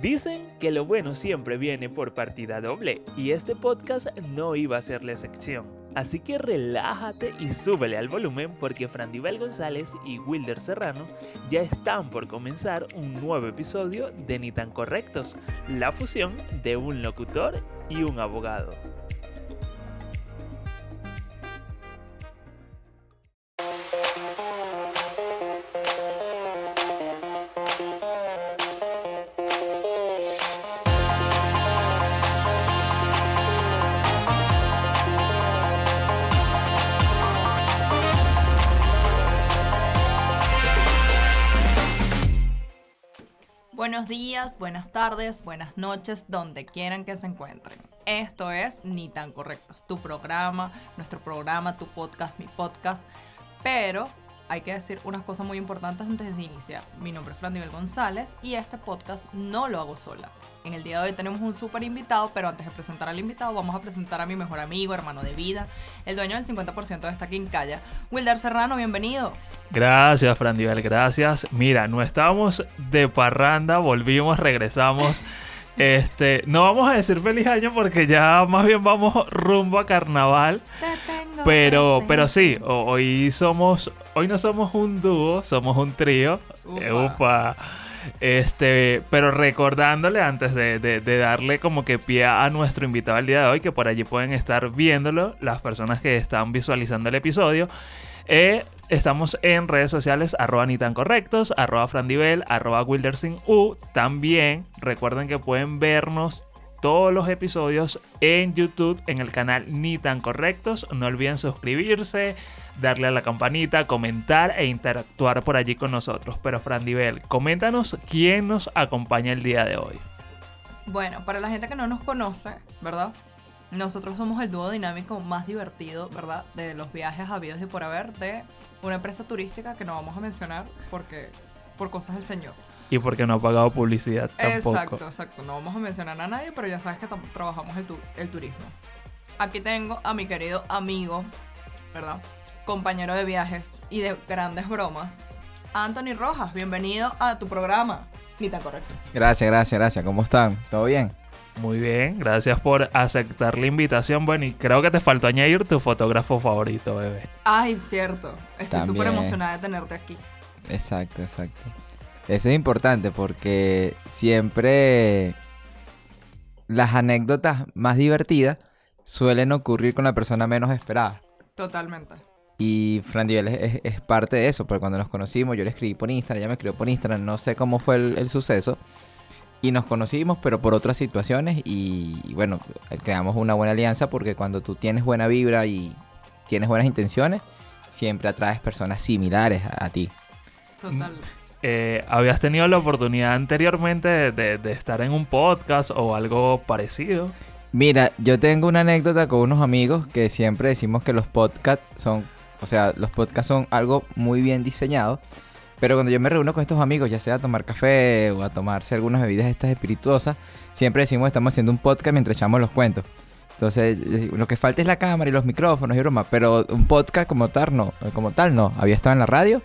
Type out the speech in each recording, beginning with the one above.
Dicen que lo bueno siempre viene por partida doble y este podcast no iba a ser la excepción. Así que relájate y súbele al volumen porque Frandibel González y Wilder Serrano ya están por comenzar un nuevo episodio de Ni tan correctos, la fusión de un locutor y un abogado. Buenas tardes, buenas noches, donde quieran que se encuentren. Esto es Ni tan correctos, tu programa, nuestro programa, tu podcast, mi podcast. Pero hay que decir unas cosas muy importantes antes de iniciar. Mi nombre es Frandivel González y este podcast no lo hago sola. En el día de hoy tenemos un súper invitado, pero antes de presentar al invitado vamos a presentar a mi mejor amigo, hermano de vida, el dueño del 50% de esta quincalla, Wilder Serrano, bienvenido. Gracias, Frandivel, gracias. Mira, no estábamos de parranda, volvimos, regresamos. Este, no vamos a decir feliz año porque ya más bien vamos rumbo a carnaval. Pero, pero sí, hoy somos, hoy no somos un dúo, somos un trío. Upa. Este, pero recordándole antes de, de, darle como que pie a nuestro invitado al día de hoy, que por allí pueden estar viéndolo, las personas que están visualizando el episodio. Eh, estamos en redes sociales, arroba ni tan correctos, arroba frandivel, arroba U. También recuerden que pueden vernos todos los episodios en YouTube, en el canal Ni tan correctos. No olviden suscribirse, darle a la campanita, comentar e interactuar por allí con nosotros. Pero Frandivel, coméntanos quién nos acompaña el día de hoy. Bueno, para la gente que no nos conoce, ¿verdad? Nosotros somos el dúo dinámico más divertido, ¿verdad? De los viajes habidos y por haber de una empresa turística que no vamos a mencionar porque por cosas del señor. Y porque no ha pagado publicidad tampoco. Exacto, exacto. No vamos a mencionar a nadie, pero ya sabes que trabajamos el, el turismo. Aquí tengo a mi querido amigo, ¿verdad? Compañero de viajes y de grandes bromas, Anthony Rojas. Bienvenido a tu programa. Ni tan correcto. Gracias, gracias, gracias. ¿Cómo están? ¿Todo bien? Muy bien, gracias por aceptar la invitación. Bueno, y creo que te faltó añadir tu fotógrafo favorito, bebé. Ay, cierto. Estoy súper emocionada de tenerte aquí. Exacto, exacto. Eso es importante porque siempre las anécdotas más divertidas suelen ocurrir con la persona menos esperada. Totalmente. Y Fran es, es, parte de eso, porque cuando nos conocimos yo le escribí por Instagram, ella me escribió por Instagram, no sé cómo fue el suceso y nos conocimos, pero por otras situaciones y, bueno, creamos una buena alianza porque cuando tú tienes buena vibra y tienes buenas intenciones, siempre atraes personas similares a, ti. Total. Eh, ¿Habías tenido la oportunidad anteriormente de, estar en un podcast o algo parecido? Mira, yo tengo una anécdota con unos amigos que siempre decimos que los podcasts son, o sea, los podcasts son algo muy bien diseñado pero cuando yo me reúno con estos amigos, ya sea a tomar café o a tomarse algunas bebidas estas espirituosas, siempre decimos que estamos haciendo un podcast mientras echamos los cuentos. Entonces, lo que falta es la cámara y los micrófonos y broma, pero un podcast como tal no, como tal no. Había estado en la radio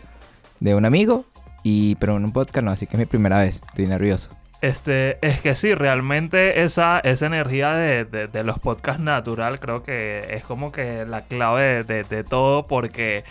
de un amigo, y pero en un podcast no, así que es mi primera vez. Estoy nervioso. Este, es que sí, realmente esa, esa energía de, de, los podcasts natural creo que es como que la clave de, de todo porque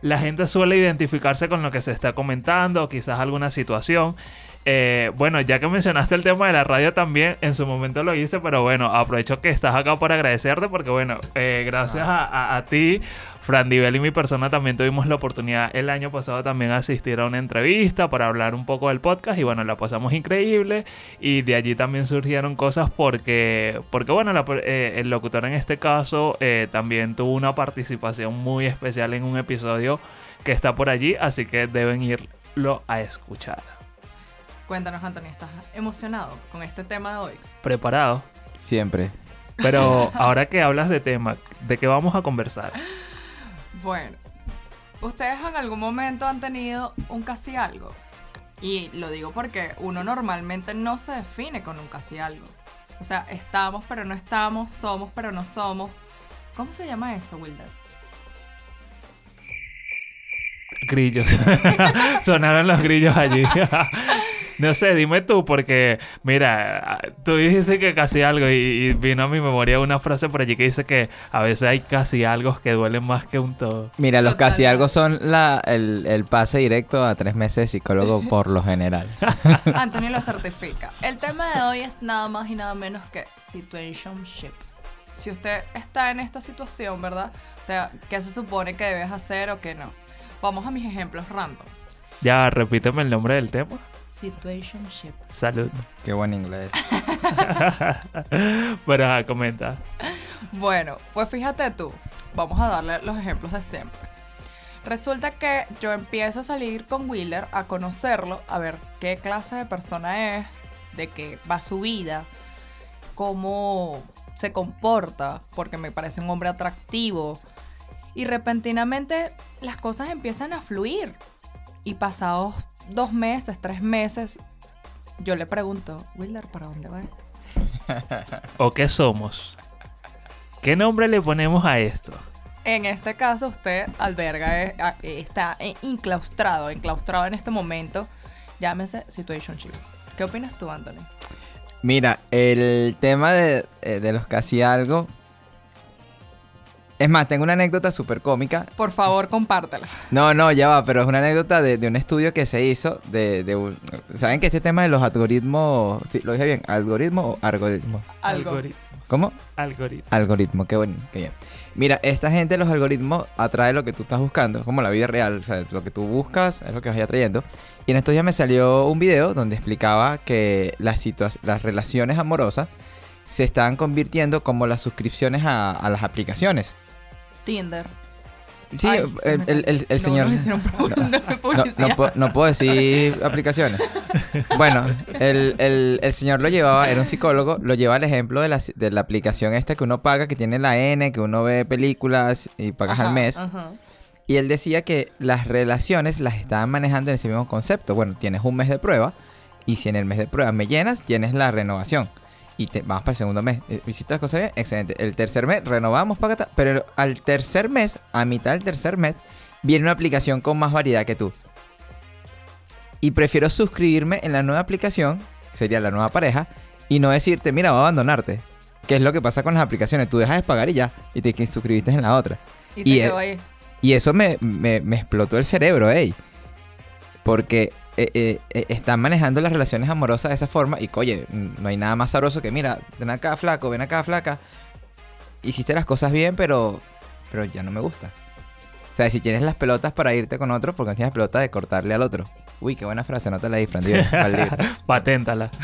la gente suele identificarse con lo que se está comentando, quizás alguna situación. Eh, bueno, ya que mencionaste el tema de la radio también, en su momento lo hice, pero bueno, aprovecho que estás acá para agradecerte porque bueno, eh, gracias a, ti, Fran Divel y mi persona también tuvimos la oportunidad el año pasado también asistir a una entrevista para hablar un poco del podcast y bueno, la pasamos increíble y de allí también surgieron cosas porque, porque bueno, eh, el locutor en este caso también tuvo una participación muy especial en un episodio que está por allí, así que deben irlo a escuchar. Cuéntanos, Antonio, ¿estás emocionado con este tema de hoy? Preparado. Siempre. Pero ahora que hablas de tema, ¿de qué vamos a conversar? Bueno, ¿ustedes en algún momento han tenido un casi algo? Y lo digo porque uno normalmente no se define con un casi algo. O sea, estamos pero no estamos, somos pero no somos. ¿Cómo se llama eso, Wilder? Grillos. Sonaron los grillos allí. No sé, dime tú, porque mira, tú dijiste que casi algo y, y vino a mi memoria una frase por allí que dice que a veces hay casi algo que duelen más que un todo. Mira, los casi algo son la, el, el pase directo a tres meses de psicólogo por lo general. Anthony lo certifica. El tema de hoy es nada más y nada menos que situationship. Si usted está en esta situación, ¿verdad? O sea, ¿qué se supone que debes hacer o qué no? Vamos a mis ejemplos random. Ya, repíteme el nombre del tema. Situationship. Salud. Qué buen inglés. Pero ajá, comenta. Bueno, pues fíjate tú, vamos a darle los ejemplos de siempre. Resulta que yo empiezo a salir con Wheeler, a conocerlo, a ver qué clase de persona es, de qué va su vida, cómo se comporta, porque me parece un hombre atractivo. Y repentinamente las cosas empiezan a fluir. Y pasados dos meses, tres meses, yo le pregunto, Wheeler, ¿para dónde va esto? ¿O qué somos? ¿Qué nombre le ponemos a esto? En este caso, usted alberga, eh, eh, está enclaustrado, enclaustrado en este momento. Llámese Situationship. ¿Qué opinas tú, Anthony? Mira, el tema de, eh, de los casi algo. Es más, tengo una anécdota súper cómica. Por favor, compártela. No, no, ya va, pero es una anécdota de, de un estudio que se hizo de, de un- ¿Saben que este tema de los algoritmos... Sí, lo dije bien, ¿algoritmo o algoritmo? Algo. Algoritmos. ¿Cómo? Algoritmos. Algoritmo, qué bueno, qué bien. Mira, esta gente, los algoritmos, atrae lo que tú estás buscando, como la vida real. O sea, lo que tú buscas es lo que vas atrayendo. Y en estos días me salió un video donde explicaba que las, las relaciones amorosas se están convirtiendo como las suscripciones a, a las aplicaciones. Tinder. Sí, Ay, el, el- el- el No, señor... no puedo- no puedo decir aplicaciones. Bueno, el, el- el señor lo llevaba, era un psicólogo, lo lleva al ejemplo de la, de la aplicación esta que uno paga, que tiene la N, que uno ve películas y pagas Ajá, al mes. ajá. Y él decía que las relaciones las estaban manejando en ese mismo concepto. Bueno, tienes un mes de prueba y si en el mes de prueba me llenas, tienes la renovación. Y te, vamos para el segundo mes. Eh, ¿Hiciste las cosas bien? Excelente. El tercer mes renovamos, pagata. Pero al tercer mes, a mitad del tercer mes, viene una aplicación con más variedad que tú. Y prefiero suscribirme en la nueva aplicación, que sería la nueva pareja, y no decirte, mira, voy a abandonarte. Que es lo que pasa con las aplicaciones. Tú dejas de pagar y ya. Y te suscribiste en la otra. Y te Y, quedó eh, ahí. Y eso me, me- me explotó el cerebro, ey. Porque eh, eh, eh, están manejando las relaciones amorosas de esa forma. Y oye, no hay nada más sabroso que, mira, ven acá, flaco, ven acá, flaca. Hiciste las cosas bien, pero, pero ya no me gusta. O sea, si tienes las pelotas para irte con otro, porque no tienes pelotas de cortarle al otro. Uy, qué buena frase, no te la di, Fran, dile, al libro. Paténtala.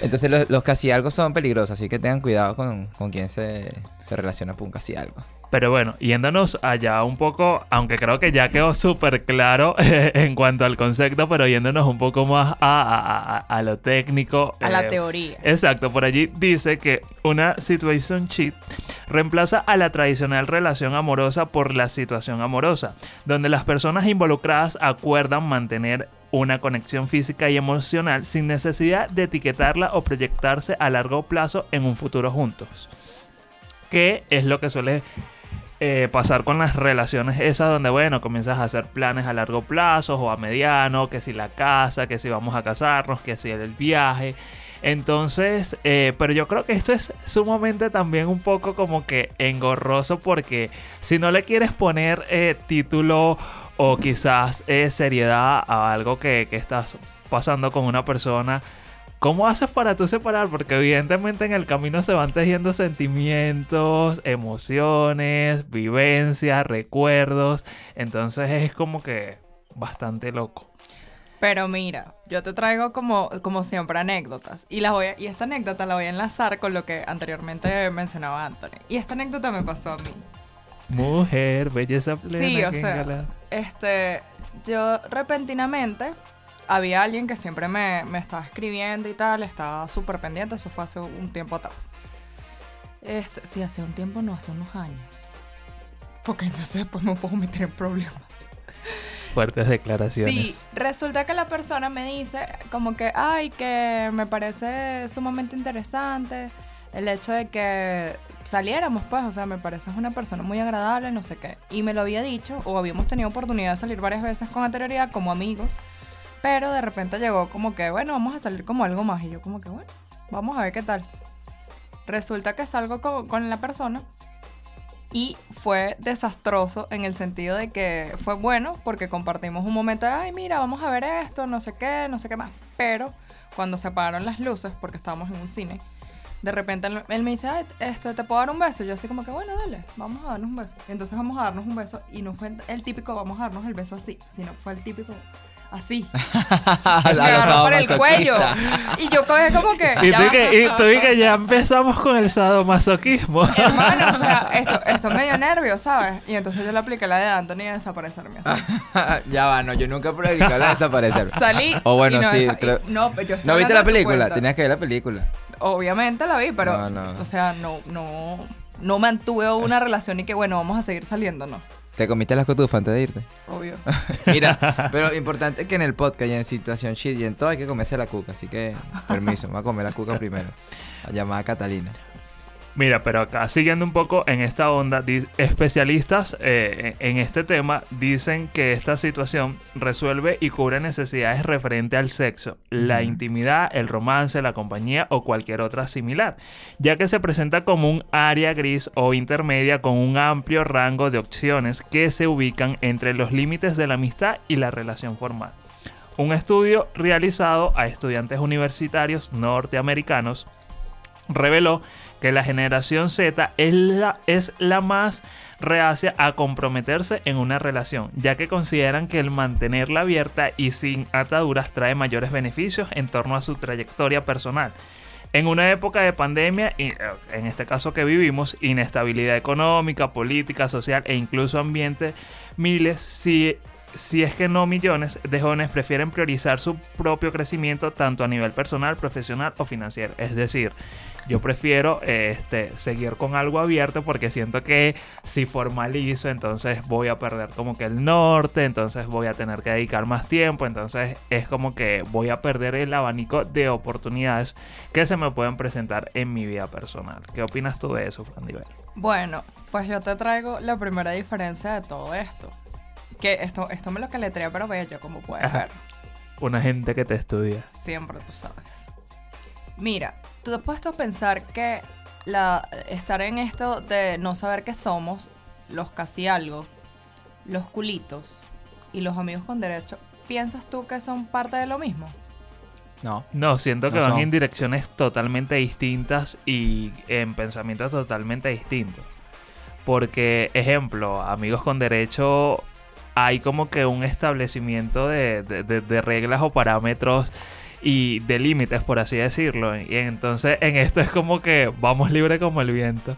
Entonces los, los casi algo son peligrosos, así que tengan cuidado con, con quien se, se relaciona con un casi algo. Pero bueno, yéndonos allá un poco, aunque creo que ya quedó súper claro en cuanto al concepto, pero yéndonos un poco más a, a- a- a lo técnico. A la eh, teoría. Exacto, por allí dice que una situation cheat reemplaza a la tradicional relación amorosa por la situación amorosa, donde las personas involucradas acuerdan mantener una conexión física y emocional sin necesidad de etiquetarla o proyectarse a largo plazo en un futuro juntos. Que es lo que suele eh, pasar con las relaciones esas donde, bueno, comienzas a hacer planes a largo plazo o a mediano, que si la casa, que si vamos a casarnos, que si el viaje. Entonces, eh, pero yo creo que esto es sumamente también un poco como que engorroso porque si no le quieres poner eh, título o quizás seriedad a algo que, que estás pasando con una persona, ¿Cómo haces para tú separar? Porque evidentemente en el camino se van tejiendo sentimientos, emociones, vivencias, recuerdos. Entonces es como que bastante loco. Pero mira, yo te traigo como, como siempre anécdotas. Y, las voy a- y esta anécdota la voy a enlazar con lo que anteriormente mencionaba Anthony. Y esta anécdota me pasó a mí. Mujer, belleza plena. Sí, o sea, este, yo repentinamente había alguien que siempre me, me estaba escribiendo y tal, estaba súper pendiente, eso fue hace un tiempo atrás. Este, sí, hace un tiempo, no, hace unos años. Porque entonces pues me puedo meter en problemas. Fuertes declaraciones. Sí, resulta que la persona me dice como que, ay, que me parece sumamente interesante el hecho de que saliéramos, pues, o sea, me pareces una persona muy agradable, no sé qué. Y me lo había dicho, o habíamos tenido oportunidad de salir varias veces con anterioridad como amigos. Pero de repente llegó como que, bueno, vamos a salir como algo más. Y yo como que, bueno, vamos a ver qué tal. Resulta que salgo co- con, la persona y fue desastroso en el sentido de que fue bueno porque compartimos un momento de, ay, mira, vamos a ver esto, no sé qué, no sé qué más. Pero cuando se apagaron las luces, porque estábamos en un cine, de repente él, él me dice, ay, este, ¿te puedo dar un beso? Yo así como que, bueno, dale, vamos a darnos un beso. Entonces vamos a darnos un beso y no fue el típico, vamos a darnos el beso así, sino fue el típico, así. me agarró por el cuello. Y yo cogí como que... Y ya tú que, y tú y que ya empezamos con el sadomasoquismo. Hermano, o sea, esto, esto me dio nervio, ¿sabes? Y entonces yo le apliqué la de Anthony de desaparecerme así. ya va, no, yo nunca he la de desaparecer. Salí. O bueno, y no, sí, creo- no, pero yo estoy ¿No viste la película? Tenías que ver la película. Obviamente la vi, pero. No, no. O sea, no, no. No mantuve una relación y que, bueno, vamos a seguir saliendo, no. ¿Te comiste las cotufas antes de irte? Obvio. Mira, pero lo importante es que en el podcast y en situación shit y en todo hay que comerse la cuca. Así que, permiso, me voy a comer la cuca primero. La llamada Catalina. Mira, pero acá siguiendo un poco en esta onda, especialistas eh, en este tema dicen que esta situación resuelve y cubre necesidades referente al sexo, la intimidad, el romance, la compañía o cualquier otra similar, ya que se presenta como un área gris o intermedia con un amplio rango de opciones que se ubican entre los límites de la amistad y la relación formal. Un estudio realizado a estudiantes universitarios norteamericanos reveló que la generación Z es la, es la más reacia a comprometerse en una relación, ya que consideran que el mantenerla abierta y sin ataduras trae mayores beneficios en torno a su trayectoria personal. En una época de pandemia, y, eh, en este caso que vivimos, inestabilidad económica, política, social e incluso ambiente, miles, si, si es que no millones de jóvenes prefieren priorizar su propio crecimiento tanto a nivel personal, profesional o financiero. Es decir, yo prefiero este, seguir con algo abierto porque siento que si formalizo, entonces voy a perder como que el norte, entonces voy a tener que dedicar más tiempo, entonces es como que voy a perder el abanico de oportunidades que se me pueden presentar en mi vida personal. ¿Qué opinas tú de eso, Fran Diver? Bueno, pues yo te traigo la primera diferencia de todo esto. Que esto, esto me lo caletrea, pero bello, como puedes Ajá. ver. Una gente que te estudia. Siempre tú sabes. Mira, tú te has puesto a pensar que la, estar en esto de no saber qué somos, los casi algo, los culitos y los amigos con derecho, ¿piensas tú que son parte de lo mismo? No. No, siento que No van son. en direcciones totalmente distintas y en pensamientos totalmente distintos. Porque, ejemplo, amigos con derecho, hay como que un establecimiento de, de- de- de reglas o parámetros y de límites, por así decirlo. Y entonces en esto es como que vamos libre como el viento.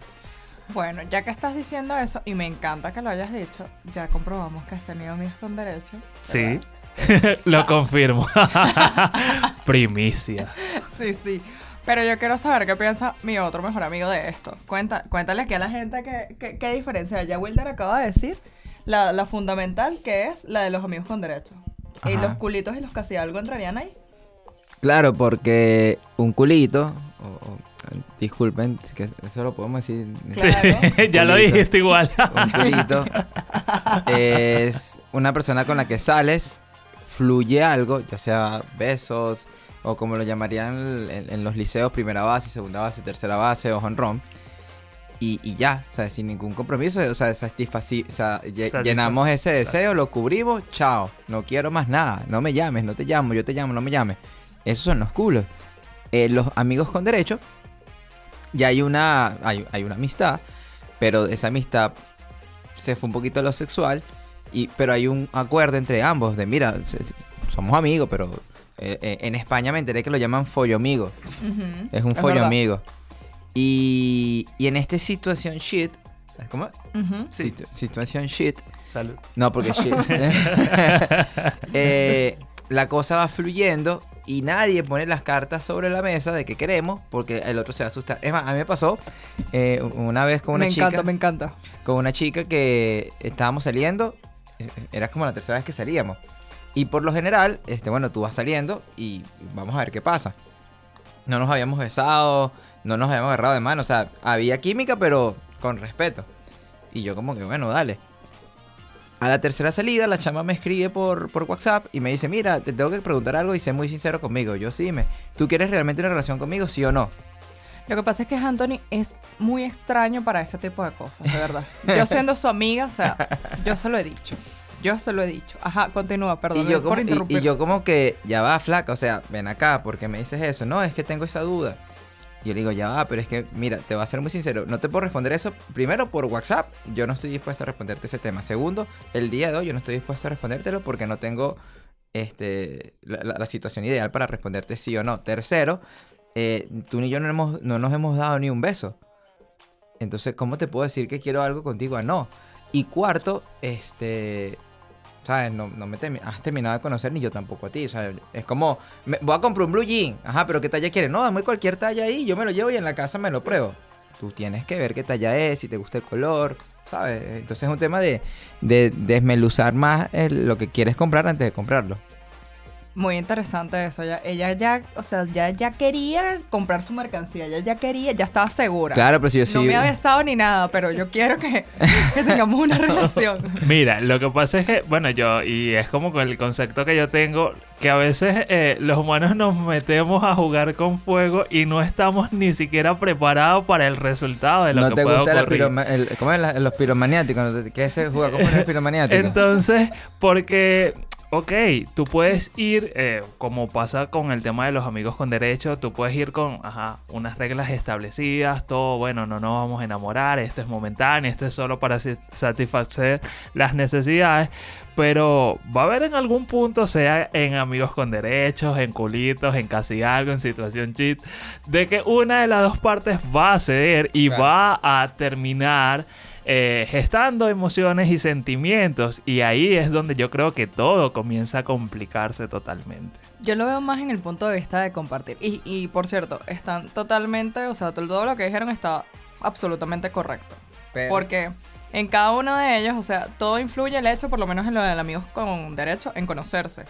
Bueno, ya que estás diciendo eso, y me encanta que lo hayas dicho, ya comprobamos que has tenido amigos con derecho. Sí, lo confirmo. Primicia. Sí, sí. Pero yo quiero saber qué piensa mi otro mejor amigo de esto. Cuenta, cuéntale aquí a la gente qué, qué, qué diferencia. Ya Wilder acaba de decir la, la fundamental que es la de los amigos con derecho. Y los culitos y los casi algo entrarían ahí. Claro, porque un culito, o- o- disculpen, que eso lo podemos decir. Claro. Sí, ya lo dijiste igual. Un culito es una persona con la que sales, fluye algo, ya sea besos o como lo llamarían en, en los liceos, primera base, segunda base, tercera base o honrón. Y, y ya, o sea, sin ningún compromiso, o sea, satisfaci- o sea, llenamos ese deseo, lo cubrimos, chao, no quiero más nada, no me llames, no te llamo, yo te llamo, no me llames. Esos son los culos. Eh, los amigos con derecho, ya hay una, hay, hay una amistad, pero esa amistad se fue un poquito a lo sexual, y, pero hay un acuerdo entre ambos de, mira, somos amigos, pero eh, eh, en España me enteré que lo llaman follo amigo. Es un follo verdad. amigo. Y, y en esta situación shit, ¿cómo? Situ- situación shit. Salud. No, porque shit. Eh, la cosa va fluyendo y nadie pone las cartas sobre la mesa de que queremos porque el otro se va a asustar. Es más, a mí me pasó eh, una vez con una me chica encanta, me encanta. con una chica que estábamos saliendo, eh, era como la tercera vez que salíamos. Y por lo general, este, bueno, tú vas saliendo y vamos a ver qué pasa. No nos habíamos besado, no nos habíamos agarrado de mano, o sea, había química, pero con respeto. Y yo como que, bueno, dale. A la tercera salida, la chama me escribe por, por WhatsApp y me dice, mira, te tengo que preguntar algo y sé muy sincero conmigo. Yo sí, dime, ¿tú quieres realmente una relación conmigo, sí o no? Lo que pasa es que Anthony es muy extraño para ese tipo de cosas, de verdad. Yo siendo su amiga, o sea, yo se lo he dicho. Yo se lo he dicho. Ajá, continúa, perdón y, yo como, por y- interrumpir. y yo como que, ya va, flaca, o sea, ven acá, porque me dices eso. No, es que tengo esa duda. Yo le digo, ya va, pero es que, mira, te voy a ser muy sincero, no te puedo responder eso. Primero, por WhatsApp, yo no estoy dispuesto a responderte ese tema. Segundo, el día de hoy yo no estoy dispuesto a respondértelo porque no tengo este, la, situación ideal para responderte sí o no. Tercero, eh, tú ni yo no, hemos, no nos hemos dado ni un beso. Entonces, ¿cómo te puedo decir que quiero algo contigo a no? Y cuarto, este, ¿sabes? No, no me has terminado de conocer ni yo tampoco a ti. Sea, es como, me- voy a comprar un blue jean. Ajá, pero ¿qué talla quieres? No, dame cualquier talla ahí, yo me lo llevo y en la casa me lo pruebo. Tú tienes que ver qué talla es, si te gusta el color, ¿sabes? Entonces es un tema de, de desmeluzar más lo que quieres comprar antes de comprarlo. Muy interesante eso. Ya, ella ya, o sea, ya, ya quería comprar su mercancía. Ella ya quería, ya estaba segura. Claro, pero si yo No soy... me ha besado ni nada, pero yo quiero que, que tengamos una relación. Mira, lo que pasa es que, bueno, yo, y es como con el concepto que yo tengo, que a veces eh, los humanos nos metemos a jugar con fuego y no estamos ni siquiera preparados para el resultado de lo no que te pueda gusta la ocurrir. piroma- el- ¿cómo es la- los piromaniáticos? ¿Qué es juego? ¿Cómo es el piromaniático? Entonces, porque, ok, tú puedes ir, eh, como pasa con el tema de los amigos con derecho, tú puedes ir con, ajá, unas reglas establecidas, todo, bueno, no nos vamos a enamorar, esto es momentáneo, esto es solo para satisfacer las necesidades, pero va a haber en algún punto, sea en amigos con derechos, en culitos, en casi algo, en situación cheat, de que una de las dos partes va a ceder y Claro. va a terminar eh, gestando emociones y sentimientos. Y ahí es donde yo creo que todo comienza a complicarse totalmente. Yo lo veo más en el punto de vista de compartir. Y, y por cierto, están totalmente, o sea, todo lo que dijeron está absolutamente correcto. Pero- Porque en cada uno de ellos, o sea, todo influye el hecho, por lo menos en lo del amigos con derecho, en conocerse.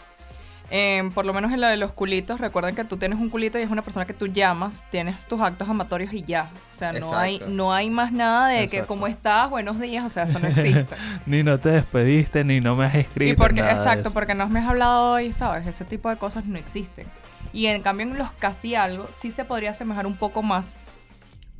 Em, por lo menos en lo de los culitos, recuerden que tú tienes un culito y es una persona que tú llamas, tienes tus actos amatorios y ya. O sea, no hay, no hay más nada de que cómo estás, buenos días, o sea, eso no existe. Ni no te despediste, ni no me has escrito. y porque, nada de exacto, eso. porque no me has hablado hoy, ¿sabes? Ese tipo de cosas no existen. Y en cambio en los casi algo sí se podría asemejar un poco más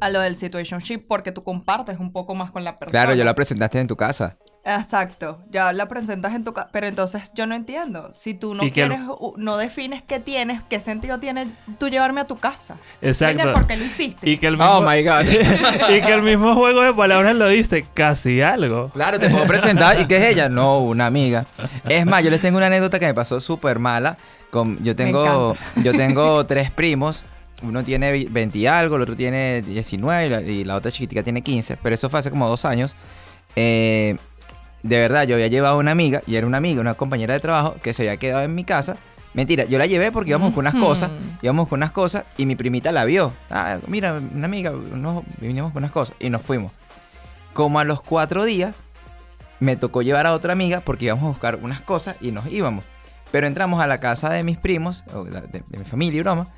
a lo del situationship porque tú compartes un poco más con la persona. Claro, yo la presentaste en tu casa. Exacto, ya la presentas en tu casa, pero entonces yo no entiendo. Si tú no que quieres, no defines qué tienes, qué sentido tiene tú llevarme a tu casa. Exacto. ¿por qué lo hiciste? Y que el mismo, Oh my God. y que el mismo juego de palabras lo dice casi algo. Claro, te puedo presentar. ¿Y qué es ella? No, una amiga. Es más, yo les tengo una anécdota que me pasó súper mala. Con, yo tengo yo tengo tres primos. Uno tiene vi- 20 y algo, el otro tiene 19 y la, y la otra chiquitica tiene 15. Pero eso fue hace como dos años. Eh, de verdad, yo había llevado a una amiga, y era una amiga, una compañera de trabajo, que se había quedado en mi casa. Mentira, yo la llevé porque íbamos con unas cosas, íbamos con unas cosas, y mi primita la vio. Ah, mira, una amiga, no, vinimos con unas cosas, y nos fuimos. Como a los cuatro días, me tocó llevar a otra amiga porque íbamos a buscar unas cosas y nos íbamos. Pero entramos a la casa de mis primos, de mi familia y broma,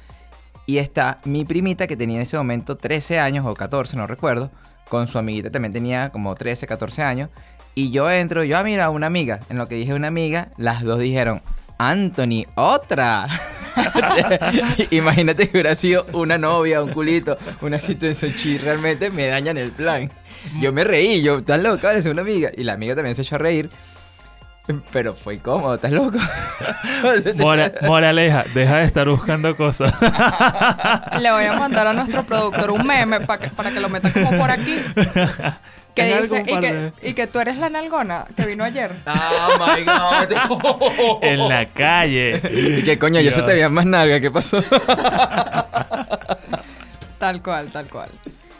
y está mi primita que tenía en ese momento 13 años o 14, no recuerdo, con su amiguita también tenía como 13, 14 años, y yo entro, yo, ah, mira, una amiga. En lo que dije una amiga, las dos dijeron, Anthony, otra. Imagínate que hubiera sido una novia, un culito, una situación chi, realmente me dañan el plan. Yo me reí, yo, estás loco, eres una amiga. Y la amiga también se echó a reír. Pero fue incómodo, ¿estás loco? Mora- moraleja, deja de estar buscando cosas. Le voy a mandar a nuestro productor un meme pa que- para que lo meta como por aquí. Que En dice, y que, de- y que tú eres la nalgona que vino ayer. Oh my god. en la calle. Y que coño, ayer se te Dios. veía más nalga, ¿qué pasó? Tal cual, tal cual.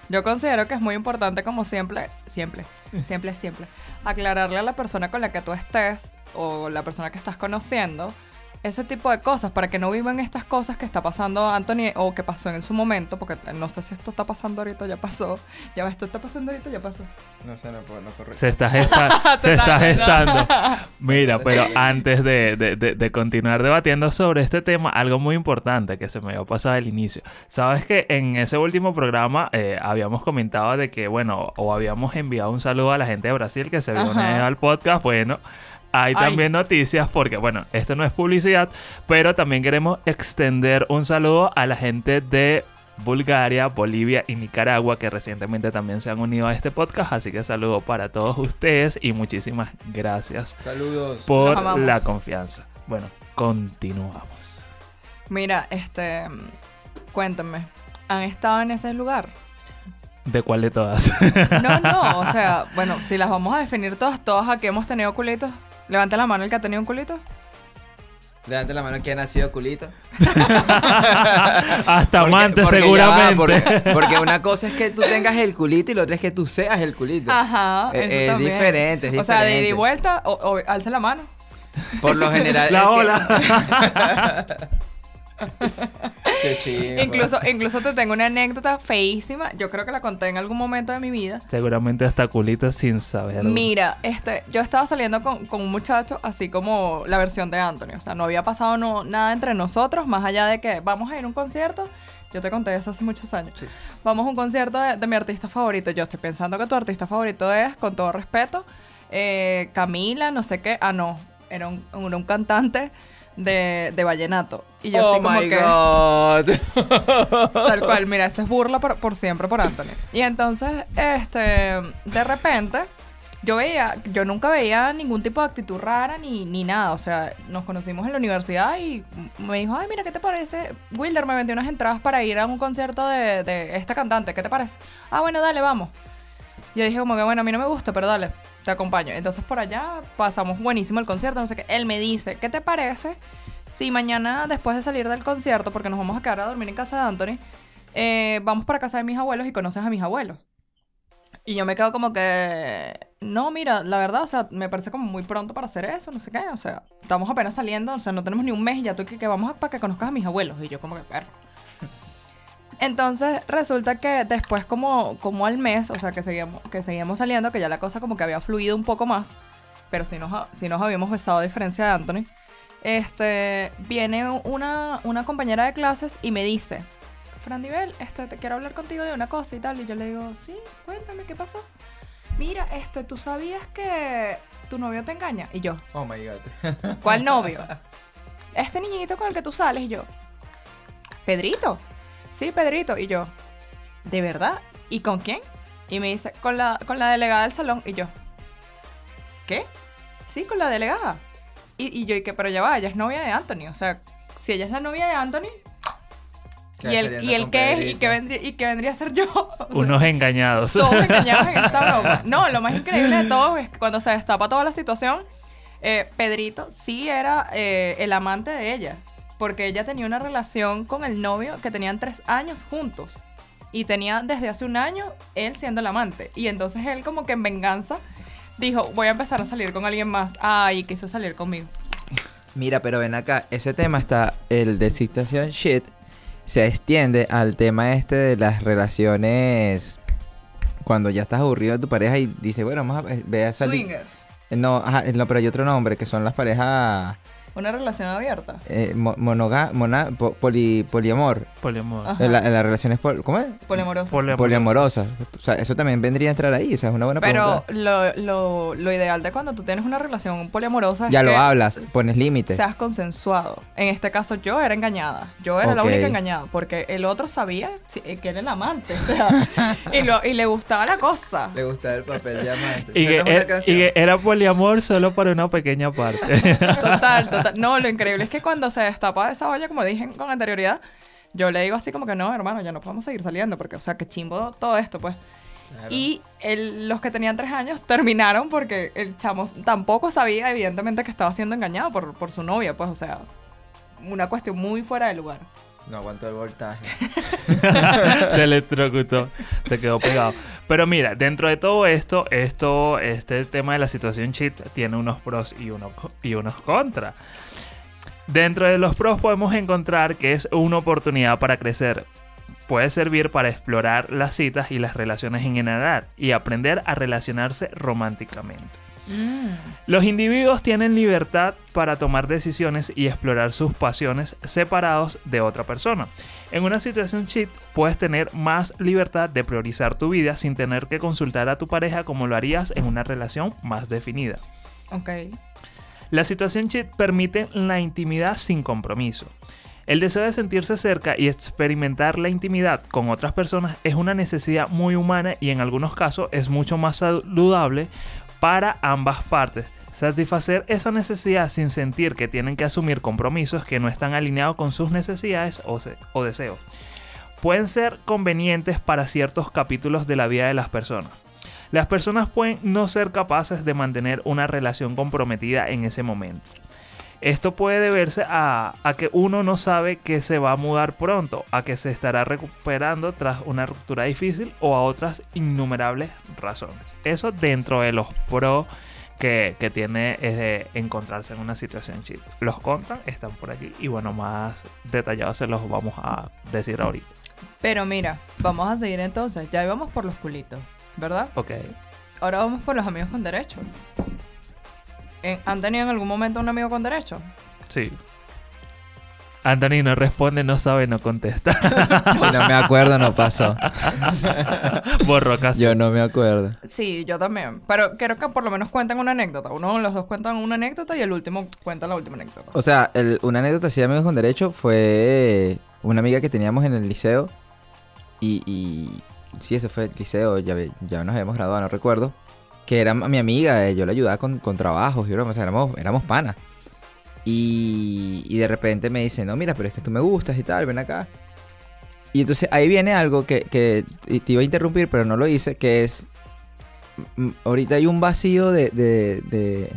Yo considero que es muy importante, como siempre, siempre, siempre, siempre, aclararle a la persona con la que tú estés o la persona que estás conociendo ese tipo de cosas, para que no vivan estas cosas que está pasando Anthony o que pasó en su momento, porque no sé si esto está pasando ahorita ya pasó. Ya esto está pasando ahorita ya pasó. No sé, no, no correcto. Se está, gesta- se está gestando. Mira, pero antes de, de- de- de continuar debatiendo sobre este tema, algo muy importante que se me había pasado al inicio. Sabes que en ese último programa eh, habíamos comentado de que, bueno, o habíamos enviado un saludo a la gente de Brasil que se une al podcast. Bueno, hay Ay. también noticias porque, bueno, esto no es publicidad, pero también queremos extender un saludo a la gente de Bulgaria, Bolivia y Nicaragua que recientemente también se han unido a este podcast. Así que saludo para todos ustedes y muchísimas gracias Saludos. por la confianza. Bueno, continuamos. Mira, este. Cuéntame, ¿han estado en ese lugar? ¿De cuál de todas? No, no, o sea, bueno, si las vamos a definir todas, todas aquí hemos tenido culitos. Levante la mano el que ha tenido un culito. Levante la mano que ha nacido culito. Hasta Porque- amante porque ya va, seguramente. porque, porque una cosa es que tú tengas el culito y la otra es que tú seas el culito. Ajá, Eh, eso es diferente, es O sea, de ida y vuelta, o, o alce la mano. Por lo general. La que- ola. Qué chido. Incluso, incluso te tengo una anécdota feísima. Yo creo que la conté en algún momento de mi vida. seguramente hasta culito sin saber. Mira, este, yo estaba saliendo con, con un muchacho así como la versión de Anthony. O sea, no había pasado no- nada entre nosotros, más allá de que vamos a ir a un concierto. Yo te conté eso hace muchos años. Vamos a un concierto de, de mi artista favorito. Yo estoy pensando que tu artista favorito es, con todo respeto, eh, Camila, no sé qué. Ah, no, era un, era un cantante de, de vallenato. Y yo oh así como my que... god. Tal cual, mira, esto es burla por, por siempre por Anthony. Y entonces, este, de repente, yo veía, yo nunca veía ningún tipo de actitud rara ni, ni nada. O sea, nos conocimos en la universidad y me dijo, ay, mira, ¿qué te parece? Wilder me vendió unas entradas para ir a un concierto de, de esta cantante, ¿qué te parece? Ah, bueno, dale, vamos. Yo dije como que, bueno, a mí no me gusta, pero dale, te acompaño. Entonces por allá pasamos buenísimo el concierto, no sé qué. Él me dice, ¿qué te parece si mañana después de salir del concierto, porque nos vamos a quedar a dormir en casa de Anthony, eh, vamos para casa de mis abuelos y conoces a mis abuelos? Y yo me quedo como que, no, mira, la verdad, o sea, me parece como muy pronto para hacer eso, no sé qué, o sea, estamos apenas saliendo, o sea, no tenemos ni un mes y ya tú que, que vamos para que conozcas a mis abuelos. Y yo como que, perro. Entonces resulta que después como, como al mes, o sea, que seguíamos, que seguíamos saliendo, que ya la cosa como que había fluido un poco más, pero sí nos, sí nos habíamos besado a diferencia de Anthony, este, viene una, una compañera de clases y me dice, Fran Divel, este, te quiero hablar contigo de una cosa y tal, y yo le digo, sí, cuéntame, ¿qué pasó? Mira, este, ¿tú sabías que tu novio te engaña? Y yo, Oh my god. ¿Cuál novio? Este niñito con el que tú sales y yo. ¿Pedrito? Sí, Pedrito. Y yo, ¿de verdad? ¿Y con quién? Y me dice, con la, con la delegada del salón. Y yo, ¿qué? Sí, con la delegada. Y, y yo, ¿y qué? Pero ya va, ella es novia de Anthony. O sea, si ella es la novia de Anthony, ¿y el, y el qué es? ¿Y qué, vendría, ¿Y qué vendría a ser yo? O sea, Unos engañados. todos engañados en esta broma. No, lo más increíble de todo es que cuando se destapa toda la situación, eh, Pedrito sí era eh, el amante de ella. Porque ella tenía una relación con el novio que tenían tres años juntos. Y tenía desde hace un año él siendo el amante. Y entonces él como que en venganza dijo, voy a empezar a salir con alguien más. Ay, quiso salir conmigo. Mira, pero ven acá, ese tema está, el de situación shit, se extiende al tema este de las relaciones cuando ya estás aburrido de tu pareja y dice, bueno, vamos a ver a salir. Swinger. No, ajá, no, pero hay otro nombre que son las parejas Una relación abierta. eh, mo- monoga- mona- po- poli- poliamor. Poliamor. La- las relaciones, pol- ¿cómo es? Poliamoroso. Poliamorosas. Poliamorosas. O sea, eso también vendría a entrar ahí, o sea, es una buena Pero pregunta. lo, lo, lo ideal de cuando tú tienes una relación poliamorosa es Ya lo hablas, pones límites. seas consensuado. En este caso yo era engañada. Yo era la única engañada porque el otro sabía si- que era el amante. O sea, y, lo- y le gustaba la cosa. Le gusta el papel de amante. Y que, e- y que era poliamor solo para una pequeña parte. Total, total. No, lo increíble es que cuando se destapa esa olla, como dije con anterioridad, yo le digo así como que no, hermano, ya no podemos seguir saliendo porque, o sea, que chimbo todo esto, pues. Claro. Y el- los que tenían tres años terminaron porque el chamo tampoco sabía, evidentemente, que estaba siendo engañado por, por su novia, pues, o sea, una cuestión muy fuera de lugar. No aguanto el voltaje. se electrocutó, se quedó pegado. Pero mira, dentro de todo esto, esto, este tema de la situación cheat tiene unos pros y y unos contras. Dentro de los pros podemos encontrar que es una oportunidad para crecer. Puede servir para explorar las citas y las relaciones en general y aprender a relacionarse románticamente. Mm. Los individuos tienen libertad para tomar decisiones y explorar sus pasiones separados de otra persona. En una situación cheat puedes tener más libertad de priorizar tu vida sin tener que consultar a tu pareja como lo harías en una relación más definida. Ok. La situación cheat permite la intimidad sin compromiso. El deseo de sentirse cerca y experimentar la intimidad con otras personas es una necesidad muy humana y en algunos casos es mucho más saludable para ambas partes. Satisfacer esa necesidad sin sentir que tienen que asumir compromisos que no están alineados con sus necesidades o, o deseos. Pueden ser convenientes para ciertos capítulos de la vida de las personas. Las personas pueden no ser capaces de mantener una relación comprometida en ese momento. Esto puede deberse a, a que uno no sabe que se va a mudar pronto, a que se estará recuperando tras una ruptura difícil o a otras innumerables razones. Eso dentro de los pros que, que tiene eh, encontrarse en una situación cheat. Los contras están por aquí y bueno, más detallados se los vamos a decir ahorita. Pero mira, vamos a seguir entonces. Ya íbamos por los culitos, ¿verdad? Ok. Ahora vamos por los amigos con derecho. Eh, ¿Han tenido en algún momento un amigo con derecho? Sí. Anthony no responde, no sabe, no contesta. Si no me acuerdo, no pasó. Borro caso. Yo no me acuerdo. Sí, yo también. Pero creo que por lo menos cuentan una anécdota. Uno de los dos cuentan una anécdota y el último cuenta la última anécdota. O sea, el- una anécdota así de amigos con derecho fue una amiga que teníamos en el liceo. Y, y sí, eso fue el liceo, ya, ya nos habíamos graduado, no recuerdo. Que era mi amiga, eh, yo la ayudaba con, con trabajos y o sea, éramos, éramos panas. Y, y de repente me dice, no, mira, pero es que tú me gustas y tal, ven acá. Y entonces ahí viene algo que, que te iba a interrumpir, pero no lo hice, que es, ahorita hay un vacío de, de,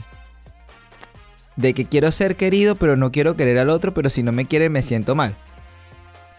de que quiero ser querido, pero no quiero querer al otro, pero si no me quiere me siento mal.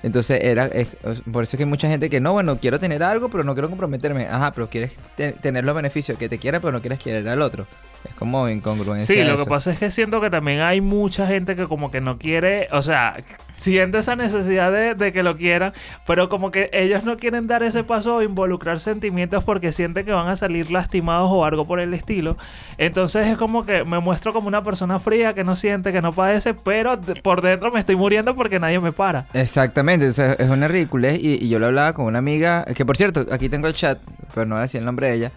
Entonces era es- por eso es que hay mucha gente que no, bueno, quiero tener algo, pero no quiero comprometerme. Ajá, pero quieres te- tener los beneficios que te quiera, pero no quieres querer al otro. Es como incongruencia. Sí, lo que pasa es que siento que también hay mucha gente que como que no quiere, o sea, siente esa necesidad de, de que lo quieran, pero como que ellos no quieren dar ese paso o involucrar sentimientos porque sienten que van a salir lastimados o algo por el estilo. Entonces es como que me muestro como una persona fría que no siente, que no padece, pero por dentro me estoy muriendo porque nadie me para. Exactamente, es una ridiculez y, yo lo hablaba con una amiga, que por cierto, aquí tengo el chat, pero no voy a decir el nombre de ella,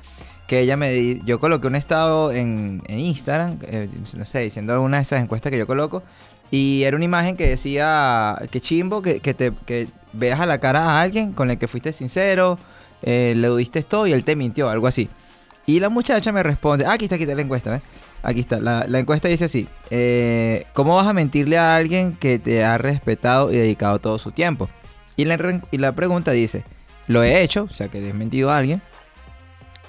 que ella me di, yo coloqué un estado en, Instagram, eh, no sé, diciendo alguna de esas encuestas que yo coloco, y era una imagen que decía, que chimbo, que, que te veas a la cara a alguien con el que fuiste sincero, eh, le diste todo y él te mintió, algo así. Y la muchacha me responde, ah, aquí está, aquí está la encuesta, ¿ves? Aquí está, la, la encuesta dice así, eh, ¿cómo vas a mentirle a alguien que te ha respetado y dedicado todo su tiempo? Y la, re- y la pregunta dice, lo he hecho, o sea que le he mentido a alguien,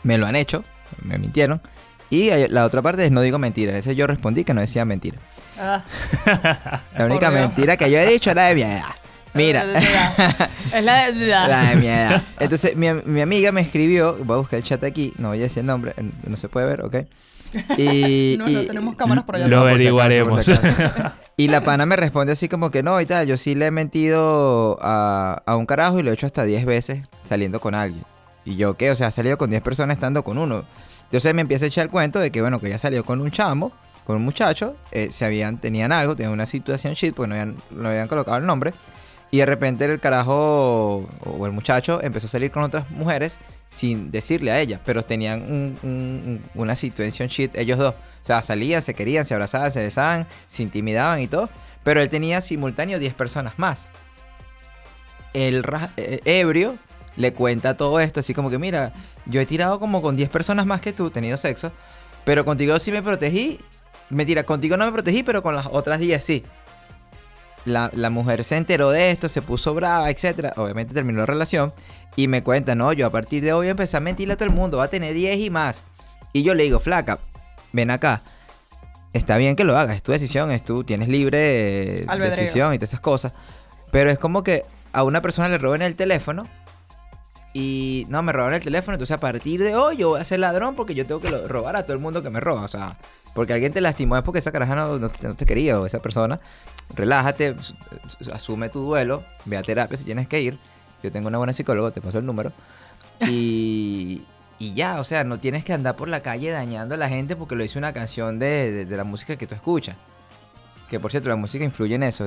me lo han hecho, me mintieron, y la otra parte es no digo mentira, ese yo respondí que no decía mentira. Ah, La única Por Dios. mentira que yo he dicho era de mi edad. Mira, es la de... la de mi edad. Entonces, mi, mi amiga me escribió, voy a buscar el chat aquí, no voy a decir el nombre, no se puede ver, ¿ok? Y, No, no y- tenemos cámaras por allá. Lo averiguaremos. si. Y la pana me responde así como que no, y tal, yo sí le he mentido a, a un carajo y lo he hecho hasta 10 veces saliendo con alguien. Y yo, ¿qué? O sea, ha salido con 10 personas estando con uno. Entonces me empieza a echar el cuento de que, bueno, que ella salió con un chamo, con un muchacho, eh, se habían, tenían algo, tenían una situación shit, porque no habían, no habían colocado el nombre. Y de repente el carajo o el muchacho empezó a salir con otras mujeres sin decirle a ella, pero tenían un- un- un- una situación shit ellos dos. O sea, salían, se querían, se abrazaban, se besaban, se intimidaban y todo. Pero él tenía simultáneo 10 personas más. El eh, ebrio le cuenta todo esto, así como que, mira, yo he tirado como con 10 personas más que tú, tenido sexo, pero contigo sí me protegí. Mentira, contigo no me protegí, pero con las otras 10 sí. La, la mujer se enteró de esto, se puso brava, etcétera. Obviamente terminó la relación. Y me cuenta, no, yo a partir de hoy empecé a mentirle a todo el mundo, va a tener 10 y más. Y yo le digo, flaca, ven acá. Está bien que lo hagas, es tu decisión, es tú, tienes libre decisión y todas esas cosas. Pero es como que a una persona le roben el teléfono Y no, me robaron el teléfono, entonces a partir de hoy yo voy a ser ladrón porque yo tengo que robar a todo el mundo que me roba. O sea, porque alguien te lastimó es porque esa caraja no, te, quería o esa persona. Relájate, asume tu duelo, ve a terapia si tienes que ir. Yo tengo una buena psicóloga, te paso el número. Y, y ya, o sea, no tienes que andar por la calle dañando a la gente porque lo hizo una canción de, de- la música que tú escuchas. Que por cierto, la música influye en eso.